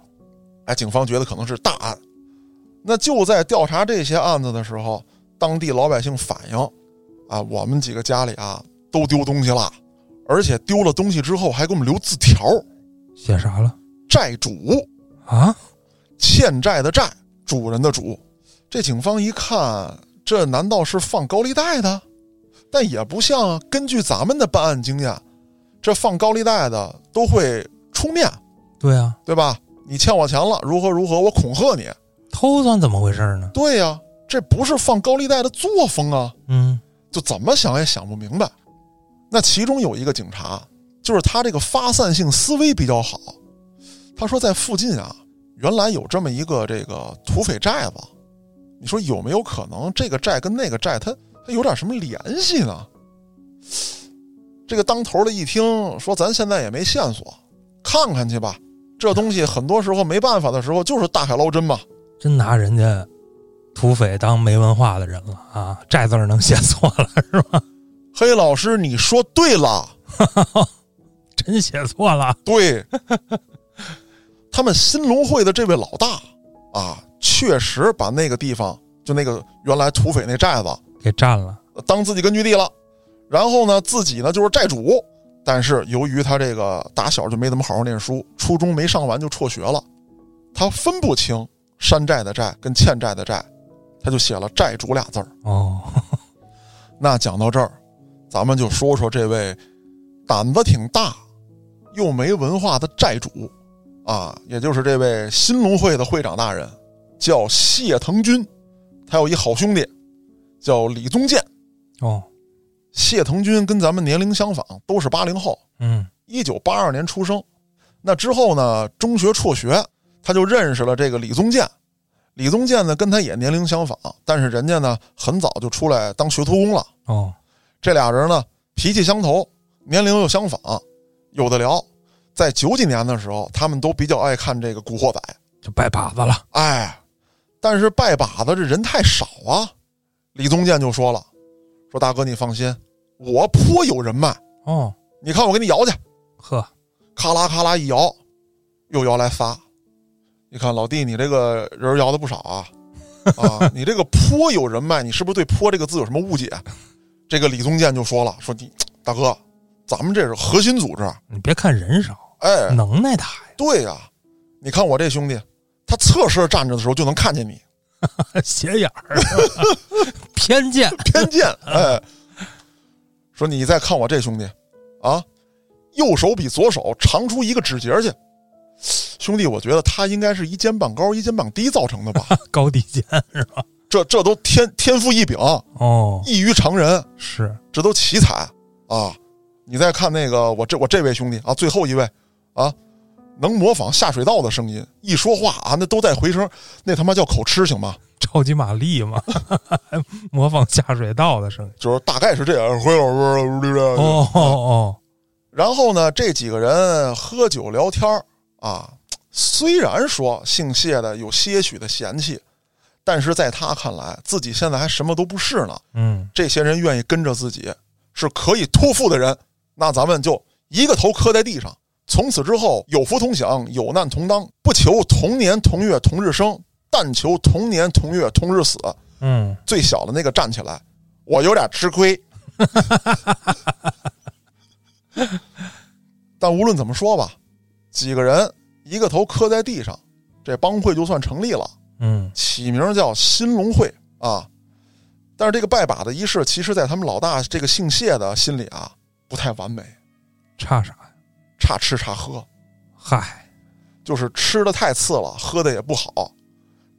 A: 哎，警方觉得可能是大案。那就在调查这些案子的时候，当地老百姓反映，啊，我们几个家里啊都丢东西了，而且丢了东西之后还给我们留字条，
B: 写啥了？
A: 债主
B: 啊，
A: 欠债的债，主人的主。这警方一看，这难道是放高利贷的？但也不像啊，根据咱们的办案经验，这放高利贷的都会出面，
B: 对啊、
A: 对吧？你欠我钱了，如何如何，我恐吓你。
B: 偷算怎么回事呢？
A: 对呀、这不是放高利贷的作风啊！
B: 嗯，
A: 就怎么想也想不明白。那其中有一个警察，就是他这个发散性思维比较好。他说，在附近啊，原来有这么一个这个土匪寨子，你说有没有可能这个债跟那个债它它有点什么联系呢？这个当头的一听说，咱现在也没线索，看看去吧。这东西很多时候没办法的时候，就是大海捞针嘛。
B: 真拿人家土匪当没文化的人了啊！债字儿能写错了是吧？
A: 黑老师，你说对了。
B: 真写错了。
A: 对，他们新龙会的这位老大啊，确实把那个地方，就那个原来土匪那寨子，
B: 给占了。
A: 当自己根据地了。然后呢，自己呢就是债主，但是由于他这个打小就没怎么好好念书，初中没上完就辍学了，他分不清山寨的债跟欠债的债，他就写了“债主”俩字儿。
B: 哦，
A: 那讲到这儿，咱们就说说这位胆子挺大又没文化的债主啊，也就是这位新龙会的会长大人，叫谢腾军，他有一好兄弟叫李宗建。
B: 哦，
A: 谢腾军跟咱们年龄相仿，都是八零后，
B: 嗯，
A: 一九八二年出生。那之后呢，中学辍学，他就认识了这个李宗建。李宗建呢，跟他也年龄相仿，但是人家呢很早就出来当学徒工了。
B: 哦，
A: 这俩人呢脾气相投，年龄又相仿，有的聊。在九几年的时候，他们都比较爱看这个《古惑仔》，
B: 就拜把子了。
A: 哎，但是拜把子这人太少啊。李宗建就说了：“说大哥你放心，我颇有人脉，
B: 哦，
A: 你看我给你摇去。”
B: 呵，
A: 咔啦咔啦一摇，又摇来仨。你看老弟，你这个人摇的不少啊，啊，你这个颇有人脉，你是不是对“颇”这个字有什么误解？这个李宗建就说了，说你大哥，咱们这是核心组织，
B: 你别看人少，
A: 哎，
B: 能耐大呀
A: 对呀、你看我这兄弟，他侧身站着的时候就能看见你，
B: 斜眼儿，偏见。
A: 偏见，哎，说你再看我这兄弟，啊，右手比左手长出一个指节去，兄弟，我觉得他应该是一肩膀高一肩膀低造成的吧。
B: 高低肩是吧？
A: 这这都天天赋异禀，
B: 哦，
A: 异于常人，
B: 是
A: 这都奇才啊！你再看那个我这我这位兄弟啊，最后一位啊，能模仿下水道的声音，一说话啊，那都带回声，那他妈叫口吃行吗？
B: 超级玛丽嘛，模仿下水道的声音。
A: 就是大概是这样。回
B: 哦哦哦，
A: 然后呢，这几个人喝酒聊天儿啊，虽然说姓谢的有些许的嫌弃，但是在他看来，自己现在还什么都不是呢。
B: 嗯，
A: 这些人愿意跟着自己，是可以托付的人，那咱们就一个头磕在地上，从此之后有福同享，有难同当，不求同年同月同日生，但求同年同月同日死。
B: 嗯，
A: 最小的那个站起来，我有点吃亏。但无论怎么说吧，几个人一个头磕在地上，这帮会就算成立了。
B: 嗯，
A: 起名叫新龙会啊。但是这个拜把子仪式，其实在他们老大这个姓谢的心里啊，不太完美，
B: 差啥呀？
A: 差吃差喝，
B: 嗨，
A: 就是吃的太次了，喝的也不好，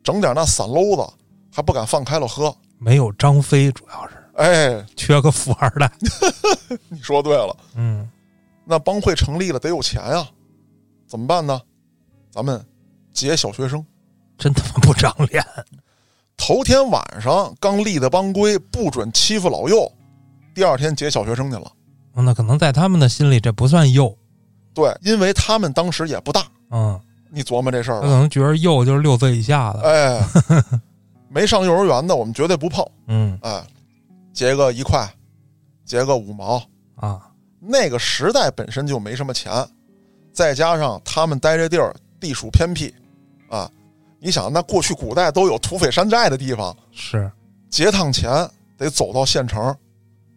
A: 整点那散篓子还不敢放开了喝。
B: 没有张飞，主要是
A: 哎，
B: 缺个富二代。
A: 你说对了，
B: 嗯，
A: 那帮会成立了得有钱呀，怎么办呢？咱们劫小学生，
B: 真他妈不长脸！
A: 头天晚上刚立的帮规，不准欺负老幼，第二天劫小学生去了。
B: 那可能在他们的心里这不算幼，
A: 对，因为他们当时也不大，
B: 嗯，
A: 你琢磨这事儿
B: 他可
A: 吧。
B: 能觉得幼就是六岁以下的，
A: 哎，没上幼儿园的，我们绝对不碰。
B: 嗯
A: 哎，结个一块，结个五毛。
B: 啊，
A: 那个时代本身就没什么钱，再加上他们待这地儿地属偏僻，啊，你想那过去古代都有土匪山寨的地方，
B: 是，
A: 结趟钱得走到县城，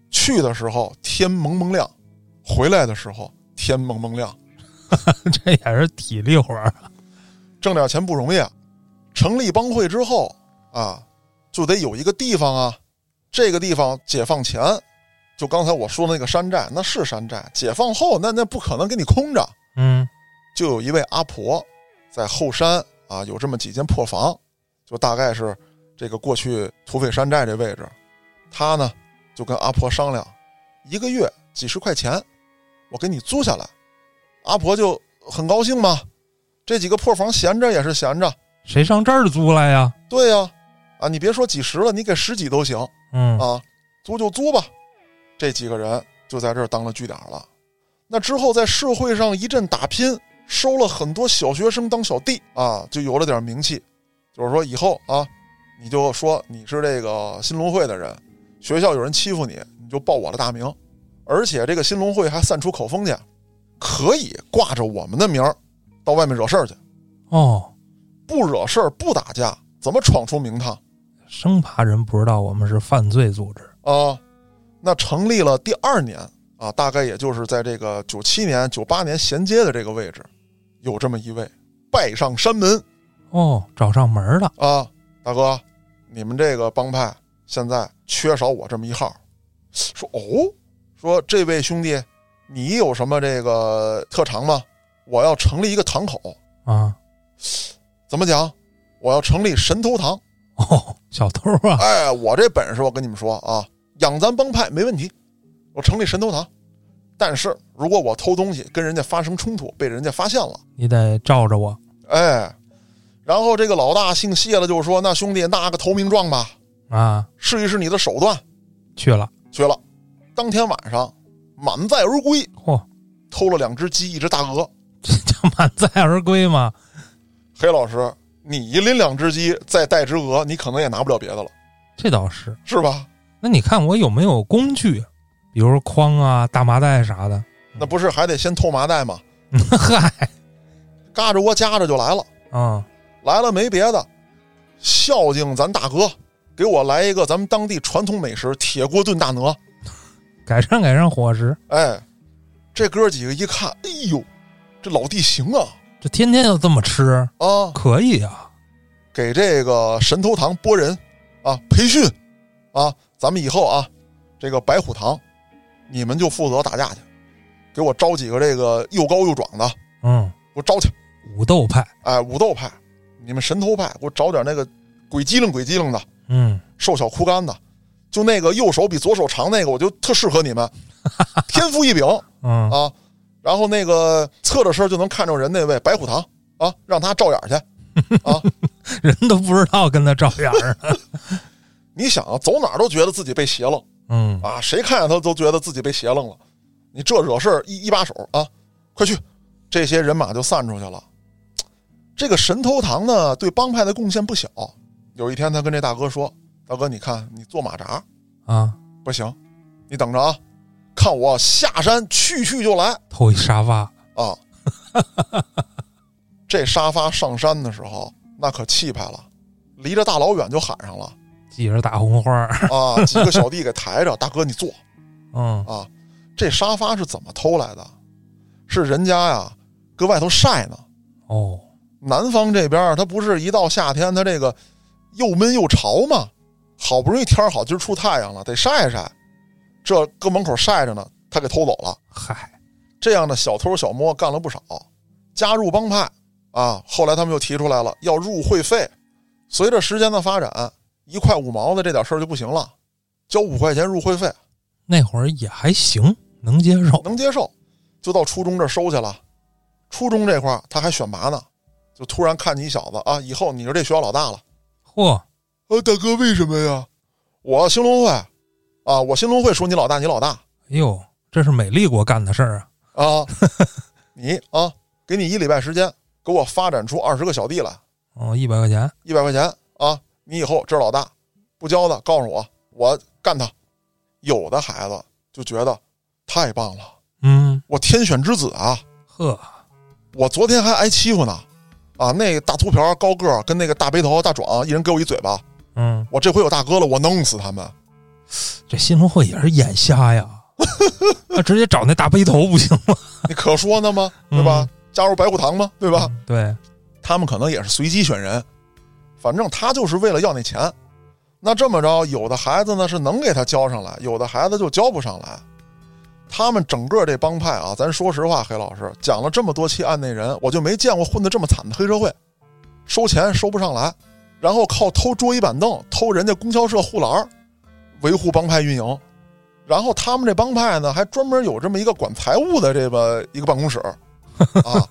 A: 去的时候天蒙蒙亮，回来的时候天蒙蒙亮，
B: 这也是体力活儿，
A: 挣点钱不容易啊。成立帮会之后啊，就得有一个地方啊，这个地方解放前，就刚才我说的那个山寨，那是山寨，解放后那那不可能给你空着。
B: 嗯
A: 就有一位阿婆在后山啊，有这么几间破房，就大概是这个过去土匪山寨这位置。他呢就跟阿婆商量，一个月几十块钱，我给你租下来。阿婆就很高兴嘛，这几个破房闲着也是闲着，
B: 谁上这儿租来呀？
A: 对呀、啊，你别说几十了，你给十几都行
B: 嗯
A: 啊，租就租吧。这几个人就在这儿当了据点了。那之后在社会上一阵打拼，收了很多小学生当小弟啊，就有了点名气。就是说以后啊，你就说你是这个新龙会的人，学校有人欺负你，你就报我的大名，而且这个新龙会还散出口风去，可以挂着我们的名儿到外面惹事儿去，
B: 哦，
A: 不惹事儿不打架，怎么闯出名堂？
B: 生怕人不知道我们是犯罪组织。
A: 啊，那成立了第二年啊，大概也就是在这个九七年、九八年衔接的这个位置，有这么一位拜上山门
B: 哦，找上门儿了。
A: 啊，大哥，你们这个帮派现在缺少我这么一号，说哦，说这位兄弟，你有什么这个特长吗？我要成立一个堂口，
B: 啊，
A: 怎么讲？我要成立神偷堂。
B: 哦，小偷啊，
A: 哎，我这本事，我跟你们说啊，养咱帮派没问题，我成立神偷堂。但是如果我偷东西跟人家发生冲突，被人家发现了，
B: 你得罩着我
A: 哎，然后这个老大姓谢了，就说：“那兄弟拿个投名状吧，
B: 啊！
A: 试一试你的手段。
B: 去了，”
A: 去了，当天晚上满载而归，
B: 嚯、
A: 偷了两只鸡，一只大鹅。
B: 这叫满载而归吗？
A: 黑老师，你一拎两只鸡，再带只鹅，你可能也拿不了别的了，
B: 这倒是。
A: 是吧？
B: 那你看我有没有工具，比如说筐啊、大麻袋啥的？
A: 那不是还得先偷麻袋吗？
B: 嗨，
A: 嘎着窝夹着就来了。
B: 啊，
A: 来了没别的，孝敬咱大哥，给我来一个咱们当地传统美食铁锅炖大鹅。
B: 改善改善伙食，
A: 哎，这哥几个一看，哎呦，这老弟行啊
B: 这天天就这么吃，
A: 啊！
B: 可以啊。
A: 给这个神头堂拨人啊培训啊，咱们以后啊，这个白虎堂，你们就负责打架去，给我招几个这个又高又壮的，
B: 嗯，
A: 给我招去。
B: 武斗派，
A: 哎，武斗派，你们神偷派，给我找点那个鬼机灵鬼机灵的，
B: 嗯，
A: 瘦小枯干的，就那个右手比左手长那个，我就特适合你们，天赋异禀
B: 嗯，
A: 啊。然后那个侧着身就能看着人那位白虎堂啊，让他照眼去啊。
B: 人都不知道跟他照眼儿。
A: 你想啊，走哪儿都觉得自己被邪了
B: 嗯，
A: 啊，谁看见他都觉得自己被邪楞了。你这惹事儿一一把手啊，快去！这些人马就散出去了。这个神偷堂呢，对帮派的贡献不小。有一天，他跟这大哥说：“大哥，你看你坐马扎，
B: 啊，
A: 不行，你等着啊，看我下山去去就来
B: 偷一沙发，
A: 啊！这沙发上山的时候，那可气派了，离着大老远就喊上了
B: 系着大红花，
A: 啊！几个小弟给抬着，大哥你坐
B: 嗯，
A: 啊！这沙发是怎么偷来的？是人家呀搁外头晒呢。
B: 哦，
A: 南方这边它不是一到夏天，它这个又闷又潮嘛，好不容易天儿好，今儿出太阳了，得晒晒。这搁门口晒着呢，他给偷走了。
B: 嗨，
A: 这样的小偷小摸干了不少，加入帮派啊。后来他们又提出来了要入会费，随着时间的发展，一块五毛的这点事儿就不行了，交五块钱入会费
B: 那会儿也还行，能接受。
A: 能接受，就到初中这儿收去了。初中这块儿他还选拔呢，就突然看你小子啊，以后你是这学校老大了。
B: 嚯，
A: 啊，大哥，为什么呀？我兴隆会，啊，我兴隆会说你老大，你老大
B: 哎呦，这是美丽国干的事儿啊！
A: 啊，你啊，给你一礼拜时间，给我发展出二十个小弟来，
B: 哦，一百块钱，
A: 一百块钱啊，你以后这是老大，不交的告诉我，我干他。有的孩子就觉得太棒了，
B: 嗯，
A: 我天选之子啊！
B: 呵，
A: 我昨天还挨欺负呢，啊，那个大秃瓢高个儿跟那个大背头大壮，一人给我一嘴巴，
B: 嗯，
A: 我这回有大哥了，我弄死他们。
B: 这新龙会也是眼瞎呀，那直接找那大背头不行吗？
A: 你可说呢吗？对吧？加入白虎堂吗？对吧？
B: 对，
A: 他们可能也是随机选人，反正他就是为了要那钱。那这么着，有的孩子呢是能给他交上来，有的孩子就交不上来。他们整个这帮派啊，咱说实话，黑老师讲了这么多期案内人，我就没见过混得这么惨的黑社会，收钱收不上来，然后靠偷桌椅板凳、偷人家供销社护栏儿维护帮派运营，然后他们这帮派呢还专门有这么一个管财务的这么一个办公室 啊。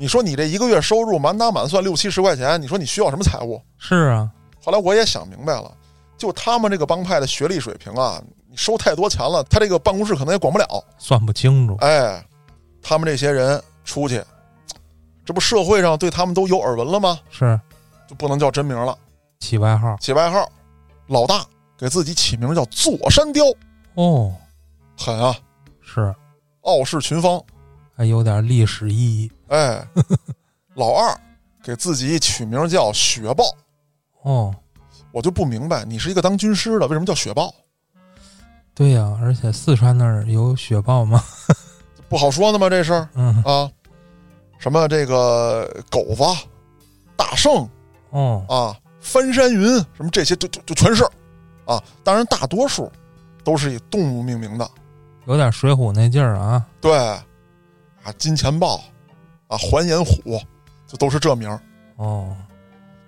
A: 你说你这一个月收入满打满算六七十块钱，你说你需要什么财务？
B: 是啊，
A: 后来我也想明白了，就他们这个帮派的学历水平啊，你收太多钱了，他这个办公室可能也管不了。
B: 算不清楚，
A: 哎，他们这些人出去，这不社会上对他们都有耳闻了吗？
B: 是
A: 就不能叫真名了，
B: 起外号
A: 起外号，老大给自己起名叫座山雕，
B: 哦，
A: 狠啊，
B: 是
A: 傲视群芳。
B: 还有点历史意义
A: 哎，老二给自己取名叫雪豹，
B: 哦。
A: 我就不明白，你是一个当军师的，为什么叫雪豹？
B: 对呀、而且四川那儿有雪豹吗？
A: 不好说呢吗？这事儿
B: 嗯，
A: 啊，什么这个狗子、大圣
B: 哦，
A: 啊、翻山云，什么这些就就就全是啊。当然，大多数都是以动物命名的，
B: 有点水浒那劲儿啊。
A: 对啊，金钱豹啊，环眼虎，就都是这名儿。
B: 哦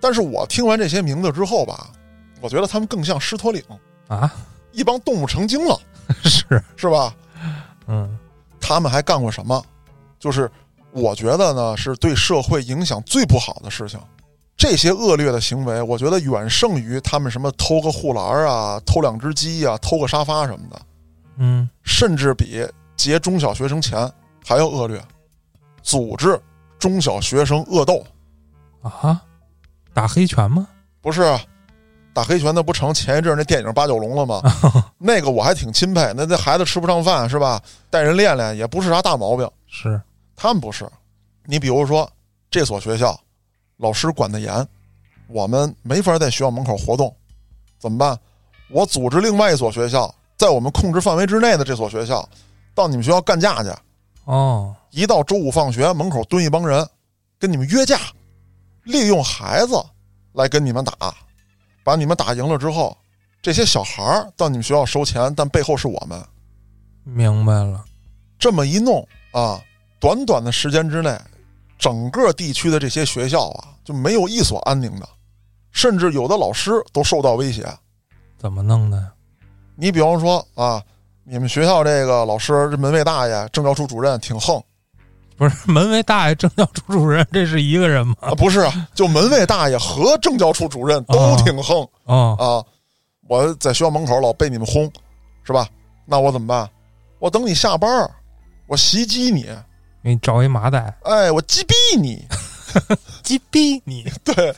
A: 但是我听完这些名字之后吧，我觉得他们更像狮驼岭
B: 啊，
A: 一帮动物成精了，
B: 是，
A: 是吧？
B: 嗯
A: 他们还干过什么？就是我觉得呢，是对社会影响最不好的事情。这些恶劣的行为，我觉得远胜于他们什么偷个护栏啊、偷两只鸡啊、偷个沙发什么的，
B: 嗯，
A: 甚至比劫中小学生钱还要恶劣。组织中小学生恶斗，
B: 啊，打黑拳吗？
A: 不是打黑拳，那不成前一阵那电影《八角龙》了吗？那个我还挺钦佩，那那孩子吃不上饭是吧？带人练练也不是啥大毛病。
B: 是，
A: 他们不是，你比如说这所学校，老师管得严，我们没法在学校门口活动，怎么办？我组织另外一所学校，在我们控制范围之内的这所学校，到你们学校干架去。
B: 哦，
A: 一到周五放学，门口蹲一帮人，跟你们约架，利用孩子来跟你们打，把你们打赢了之后，这些小孩儿到你们学校收钱，但背后是我们。
B: 明白了。
A: 这么一弄啊，短短的时间之内，整个地区的这些学校啊，就没有一所安宁的，甚至有的老师都受到威胁。
B: 怎么弄的？
A: 你比方说啊，你们学校这个老师这门卫大爷、政教处主任挺横
B: 不是门卫大爷、政教处主任，这是一个人吗？
A: 啊，不是啊，就门卫大爷和政教处主任都挺横
B: 哦，
A: 啊。我在学校门口老被你们轰，是吧？那我怎么办？我等你下班，我袭击你，
B: 给你找一麻袋，
A: 哎，我 击毙你。
B: 击毙你。
A: 对，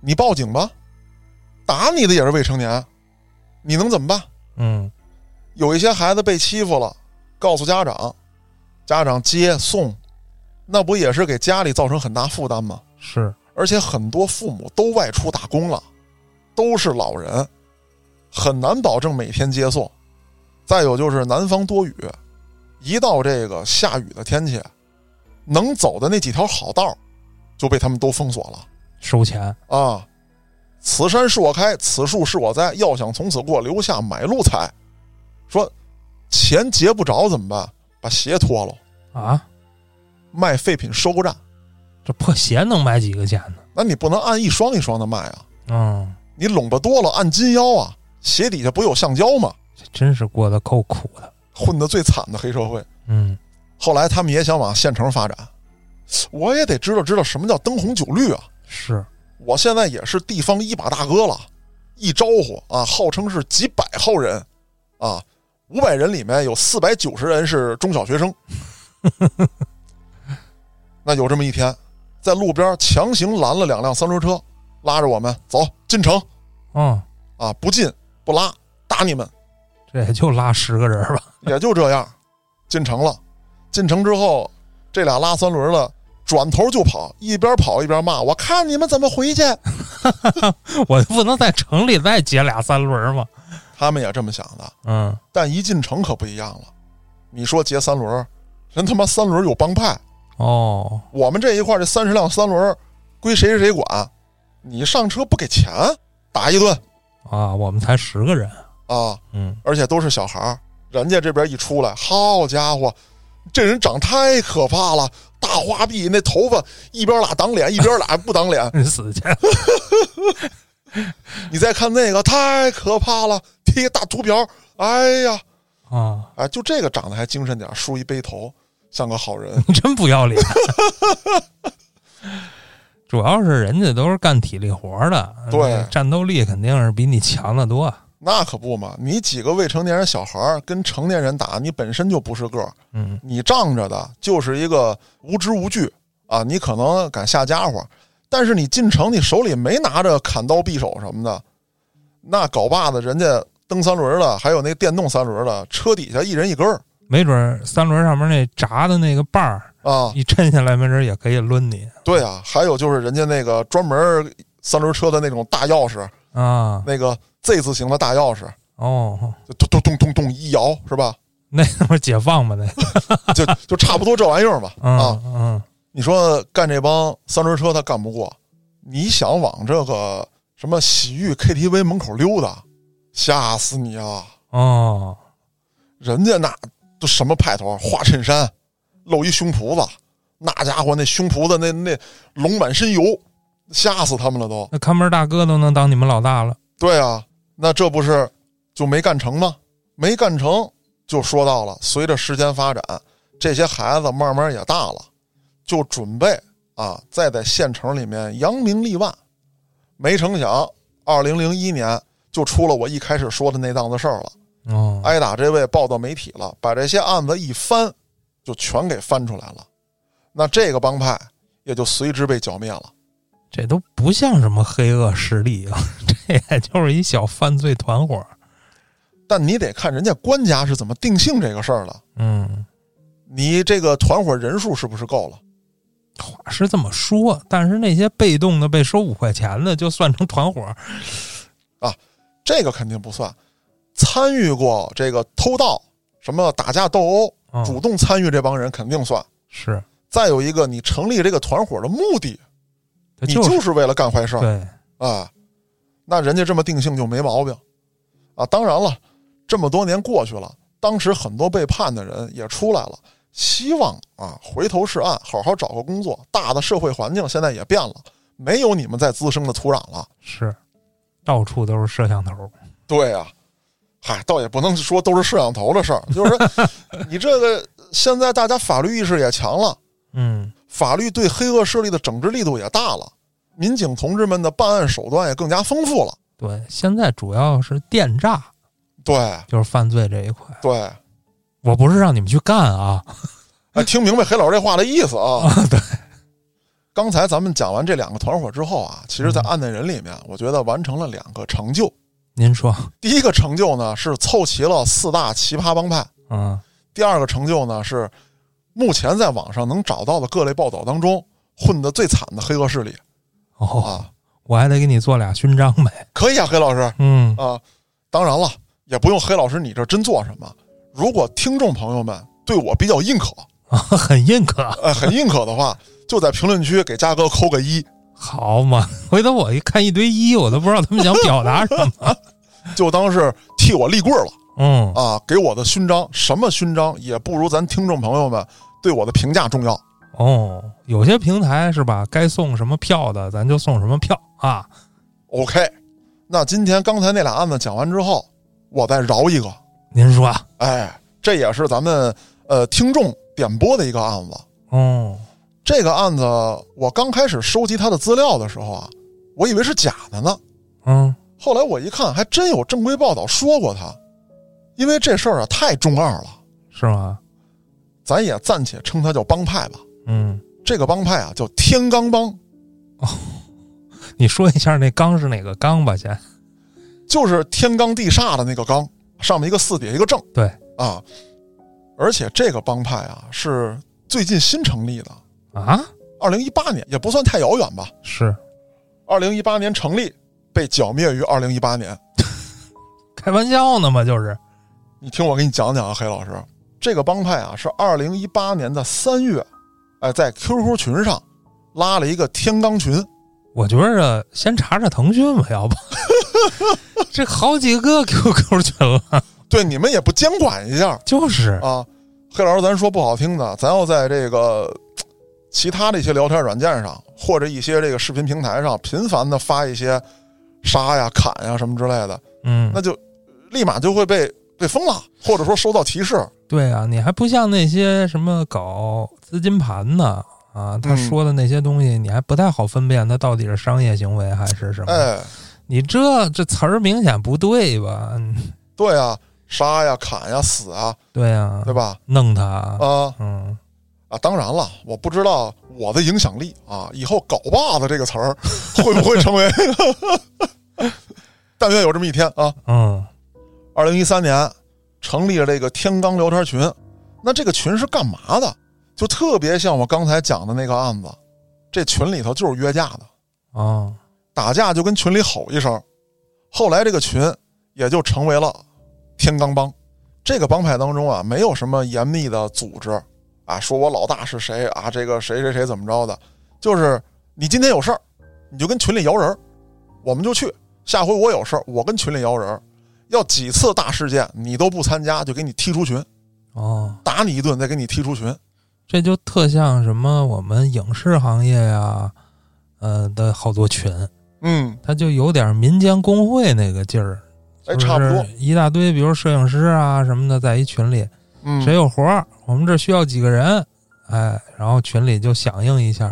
A: 你报警吧，打你的也是未成年，你能怎么办？
B: 嗯，
A: 有一些孩子被欺负了，告诉家长，家长接送，那不也是给家里造成很大负担吗？
B: 是，
A: 而且很多父母都外出打工了，都是老人，很难保证每天接送。再有就是南方多雨，一到这个下雨的天气，能走的那几条好道儿就被他们都封锁了。
B: 收钱。
A: 啊，此山是我开，此树是我栽。要想从此过，留下买路财。说钱结不着怎么办？把鞋脱了，
B: 啊，
A: 卖废品收购站。
B: 这破鞋能卖几个钱呢？
A: 那你不能按一双一双的卖啊，
B: 嗯，
A: 你拢吧多了按斤腰啊。鞋底下不有橡胶吗？
B: 这真是过得够苦的。
A: 混得最惨的黑社会。
B: 嗯，
A: 后来他们也想往县城发展，我也得知道知道什么叫灯红酒绿啊！
B: 是，
A: 我现在也是地方一把大哥了，一招呼啊，号称是几百号人，啊，五百人里面有四百九十人是中小学生。那有这么一天，在路边强行拦了两辆三轮车，拉着我们走进城
B: 嗯，
A: 啊，不进不拉，打你们。
B: 这也就拉十个人吧。
A: 也就这样，进城了。进城之后，这俩拉三轮的转头就跑，一边跑一边骂：“我看你们怎么回去
B: 我不能在城里再劫俩三轮吗？！”
A: 他们也这么想的。
B: 嗯，
A: 但一进城可不一样了。你说劫三轮，人他妈三轮有帮派，
B: 哦，
A: 我们这一块儿这三十辆三轮归谁谁谁管，你上车不给钱，打一顿
B: 啊，我们才十个人。
A: 啊！
B: 嗯，
A: 而且都是小孩儿。人家这边一出来，好家伙，这人长太可怕了，大花臂，那头发一边拉挡脸，一边拉 不挡脸。
B: 你死去。
A: 你再看那个，太可怕了，剃个大秃瓢，哎呀，
B: 啊，
A: 哎，就这个长得还精神点儿，梳一背头，像个好人。
B: 你 真不要脸。主要是人家都是干体力活的，
A: 对
B: 战斗力肯定是比你强得多。
A: 那可不嘛，你几个未成年人小孩儿跟成年人打，你本身就不是个儿，
B: 嗯，
A: 你仗着的就是一个无知无惧啊！你可能敢下家伙，但是你进城，你手里没拿着砍刀匕首什么的，那搞把子，人家蹬三轮的，还有那电动三轮的，车底下一人一根儿
B: 没准儿三轮上面那闸的那个把儿
A: 啊！
B: 一抻下来，没准儿也可以抡你
A: 对啊，还有就是人家那个专门三轮车的那种大钥匙，
B: 啊。
A: 那个 Z 字形的大钥匙，
B: 哦，
A: 就咚咚咚咚咚一摇是吧？
B: 那他妈解放吗那
A: 就就差不多这玩意儿吧
B: 嗯
A: 啊！
B: 嗯，
A: 你说干这帮三轮车他干不过，你想往这个什么洗浴 KTV 门口溜达，吓死你啊！
B: 哦，
A: 人家那都什么派头？花衬衫，露一胸脯子，那家伙那胸脯子那那龙满身油，吓死他们了都。
B: 那看门大哥都能当你们老大了。
A: 对啊，那这不是就没干成吗？没干成，就说到了，随着时间发展，这些孩子慢慢也大了，就准备啊，再在县城里面扬名立万。没成想，二零零一年就出了我一开始说的那档子事儿了。
B: 哦，
A: 挨打这位报到媒体了，把这些案子一翻，就全给翻出来了。那这个帮派也就随之被剿灭了。
B: 这都不像什么黑恶势力啊，这也就是一小犯罪团伙。
A: 但你得看人家官家是怎么定性这个事儿了。
B: 嗯，
A: 你这个团伙人数是不是够了？
B: 话是这么说，但是那些被动的被收五块钱的，就算成团伙啊。
A: 这个肯定不算。参与过这个偷盗、什么打架斗殴，
B: 嗯
A: 主动参与这帮人肯定算。
B: 是，
A: 再有一个，你成立这个团伙的目的，你
B: 就是
A: 就是为了干坏事儿
B: 对，
A: 啊。那人家这么定性就没毛病啊。当然了，这么多年过去了，当时很多被判的人也出来了，希望啊回头是岸，好好找个工作。大的社会环境现在也变了，没有你们在滋生的土壤了。
B: 是，到处都是摄像头。
A: 对呀、嗨，倒也不能说都是摄像头的事儿，就是说 你这个现在大家法律意识也强了，
B: 嗯，
A: 法律对黑恶势力的整治力度也大了，民警同志们的办案手段也更加丰富了。
B: 对，现在主要是电诈，
A: 对
B: 就是犯罪这一块。
A: 对，
B: 我不是让你们去干啊，
A: 哎，听明白黑老师这话的意思 啊？
B: 对，
A: 刚才咱们讲完这两个团伙之后啊，其实，在案内人里面，我觉得完成了两个成就。
B: 您说，
A: 第一个成就呢是凑齐了四大奇葩帮派，
B: 嗯，
A: 第二个成就呢是目前在网上能找到的各类报道当中混得最惨的黑恶势力
B: 哦，
A: 啊。
B: 我还得给你做俩勋章呗。
A: 可以啊，黑老师
B: 嗯，
A: 啊。当然了，也不用黑老师你这真做什么。如果听众朋友们对我比较认可，
B: 啊，很认可，
A: 呃，很认可的话，就在评论区给嘉哥扣个一，
B: 好嘛。回头我一看一堆一，我都不知道他们想表达什么。
A: 就当是替我立棍儿了
B: 嗯，
A: 啊！给我的勋章，什么勋章也不如咱听众朋友们对我的评价重要。
B: 哦，有些平台是吧？该送什么票的，咱就送什么票啊。
A: OK，那今天刚才那俩案子讲完之后，我再饶一个，
B: 您说，
A: 哎，这也是咱们呃听众点播的一个案子。
B: 哦，
A: 这个案子我刚开始收集他的资料的时候啊，我以为是假的呢。
B: 嗯，
A: 后来我一看，还真有正规报道说过他，因为这事儿啊太中二了，
B: 是吗？
A: 咱也暂且称它叫帮派吧。
B: 嗯，
A: 这个帮派啊叫天罡帮，哦
B: 你说一下那刚是哪个刚吧，先。
A: 就是天罡地煞的那个罡，上面一个四，底下一个正
B: 对，
A: 啊。而且这个帮派啊是最近新成立的，
B: 啊，
A: 二零一八年也不算太遥远吧。
B: 是
A: 二零一八年成立，被剿灭于二零一八年。
B: 开玩笑呢嘛？就是，
A: 你听我给你讲讲啊，黑老师，这个帮派啊是二零一八年的三月，哎，在 QQ 群上拉了一个天罡群，
B: 我觉着先查查腾讯吧，要不。这好几个 QQ 群了，
A: 对你们也不监管一下。
B: 就是。
A: 啊？黑老师，咱说不好听的，咱要在这个其他的一些聊天软件上，或者一些这个视频平台上频繁的发一些杀呀、砍呀什么之类的，
B: 嗯，
A: 那就立马就会被被封了，或者说收到提示。
B: 对啊，你还不像那些什么搞资金盘的啊，他
A: 嗯
B: 说的那些东西，你还不太好分辨他到底是商业行为还是什么。
A: 哎，
B: 你这这词儿明显不对吧？嗯
A: 对啊，杀呀、砍呀、死啊，
B: 对呀、
A: 对吧？
B: 弄他，
A: 啊
B: 嗯，
A: 啊，当然了，我不知道我的影响力啊，以后“镐把子”这个词儿会不会成为？但愿有这么一天啊！
B: 嗯
A: 二零一三年成立了这个天罡聊天群，那这个群是干嘛的？就特别像我刚才讲的那个案子，这群里头就是约架的，
B: 啊，
A: 打架就跟群里吼一声，后来这个群也就成为了天罡帮。这个帮派当中啊，没有什么严密的组织啊，说我老大是谁啊，这个谁谁谁怎么着的，就是你今天有事儿，你就跟群里摇人，我们就去。下回我有事儿，我跟群里摇人，要几次大事件你都不参加，就给你踢出群，
B: 哦，
A: 打你一顿，再给你踢出群。
B: 这就特像什么我们影视行业呀、呃的好多群，
A: 嗯，
B: 它就有点民间工会那个劲儿。
A: 哎，差不多。
B: 一大堆，比如摄影师啊什么的，在一群里，
A: 嗯，
B: 谁有活儿，我们这需要几个人，哎，然后群里就响应一下，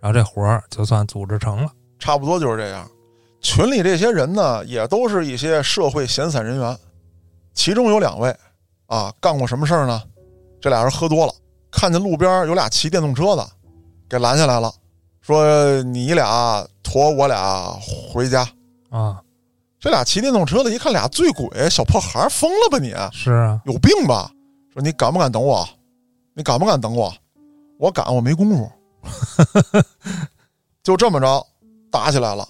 B: 然后这活儿就算组织成了。
A: 差不多就是这样。群里这些人呢，也都是一些社会闲散人员，其中有两位啊，干过什么事儿呢？这俩人喝多了，看见路边有俩骑电动车的，给拦下来了，说你俩驮我俩回家。
B: 啊，
A: 这俩骑电动车的，一看俩醉鬼，小破孩，疯了吧你？
B: 是啊，
A: 有病吧？说你敢不敢等我？你敢不敢等我？我敢，我没功夫。就这么着，打起来了。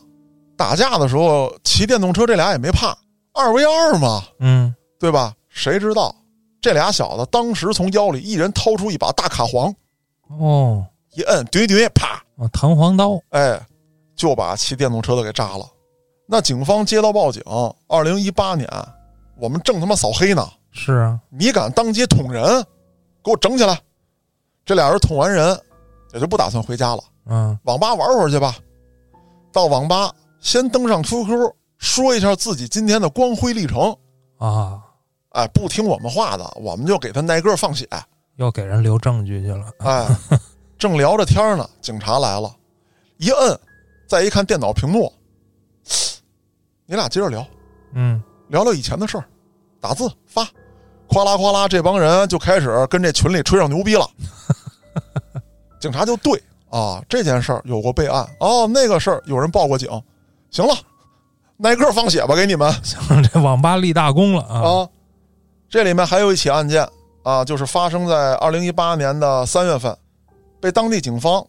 A: 打架的时候，骑电动车这俩也没怕，二 v 二嘛，
B: 嗯，
A: 对吧？谁知道？这俩小子当时从腰里一人掏出一把大卡簧，
B: 哦，
A: 一摁，怼怼，啪，
B: 哦弹簧刀，
A: 哎，就把骑电动车的给炸了。那警方接到报警，二零一八年，我们正他妈扫黑呢，
B: 是啊，
A: 你敢当街捅人，给我整起来！这俩人捅完人，也就不打算回家了，
B: 嗯，
A: 网吧玩会儿去吧。到网吧先登上 QQ，说一下自己今天的光辉历程。
B: 啊，
A: 哎，不听我们话的，我们就给他挨个放血。
B: 又给人留证据去了。
A: 哎，正聊着天呢，警察来了，一摁，再一看电脑屏幕，你俩接着聊，
B: 嗯，
A: 聊聊以前的事儿，打字发，哗啦哗啦，这帮人就开始跟这群里吹上牛逼了。警察就对啊，这件事儿有过备案哦，那个事儿有人报过警，行了，挨个放血吧，给你们
B: 行，这网吧立大功了啊！
A: 啊。这里面还有一起案件啊，就是发生在二零一八年的三月份，被当地警方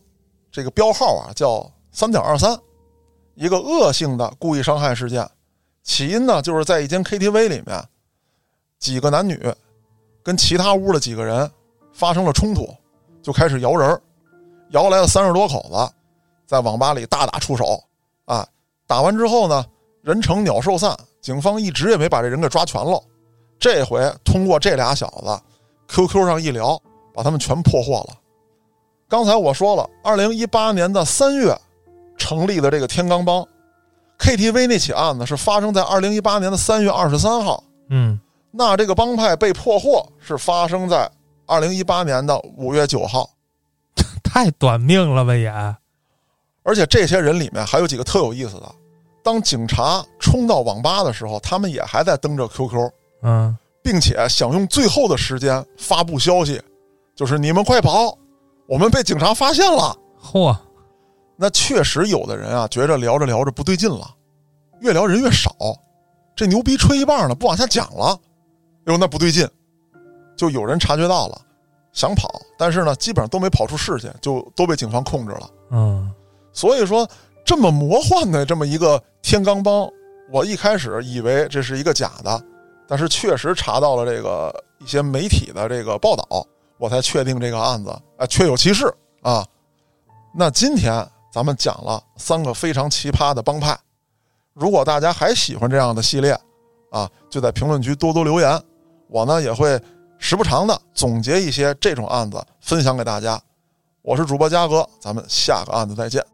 A: 这个标号啊叫三点二三，一个恶性的故意伤害事件。起因呢，就是在一间 KTV 里面，几个男女跟其他屋的几个人发生了冲突，就开始摇人儿，摇来了三十多口子，在网吧里大打出手。啊，打完之后呢，人成鸟兽散，警方一直也没把这人给抓全了。这回通过这俩小子 QQ 上一聊，把他们全破获了。刚才我说了，二零一八年的三月成立的这个天罡帮 KTV 那起案子是发生在二零一八年的三月二十三号，
B: 嗯，
A: 那这个帮派被破获是发生在二零一八年的五月九号。
B: 太短命了吧也。
A: 而且这些人里面还有几个特有意思的，当警察冲到网吧的时候，他们也还在登着 QQ，
B: 嗯，
A: 并且想用最后的时间发布消息，就是你们快跑，我们被警察发现了。
B: 嚯，
A: 那确实有的人啊，觉着聊着聊着不对劲了，越聊人越少，这牛逼吹一半呢，不往下讲了，哟，那不对劲，就有人察觉到了，想跑，但是呢，基本上都没跑出事去，就都被警方控制了。
B: 嗯，
A: 所以说，这么魔幻的这么一个天罡帮，我一开始以为这是一个假的，但是确实查到了这个一些媒体的这个报道，我才确定这个案子啊确有其事啊。那今天咱们讲了三个非常奇葩的帮派，如果大家还喜欢这样的系列啊，就在评论区多多留言，我呢也会时不常的总结一些这种案子分享给大家。我是主播嘉哥，咱们下个案子再见。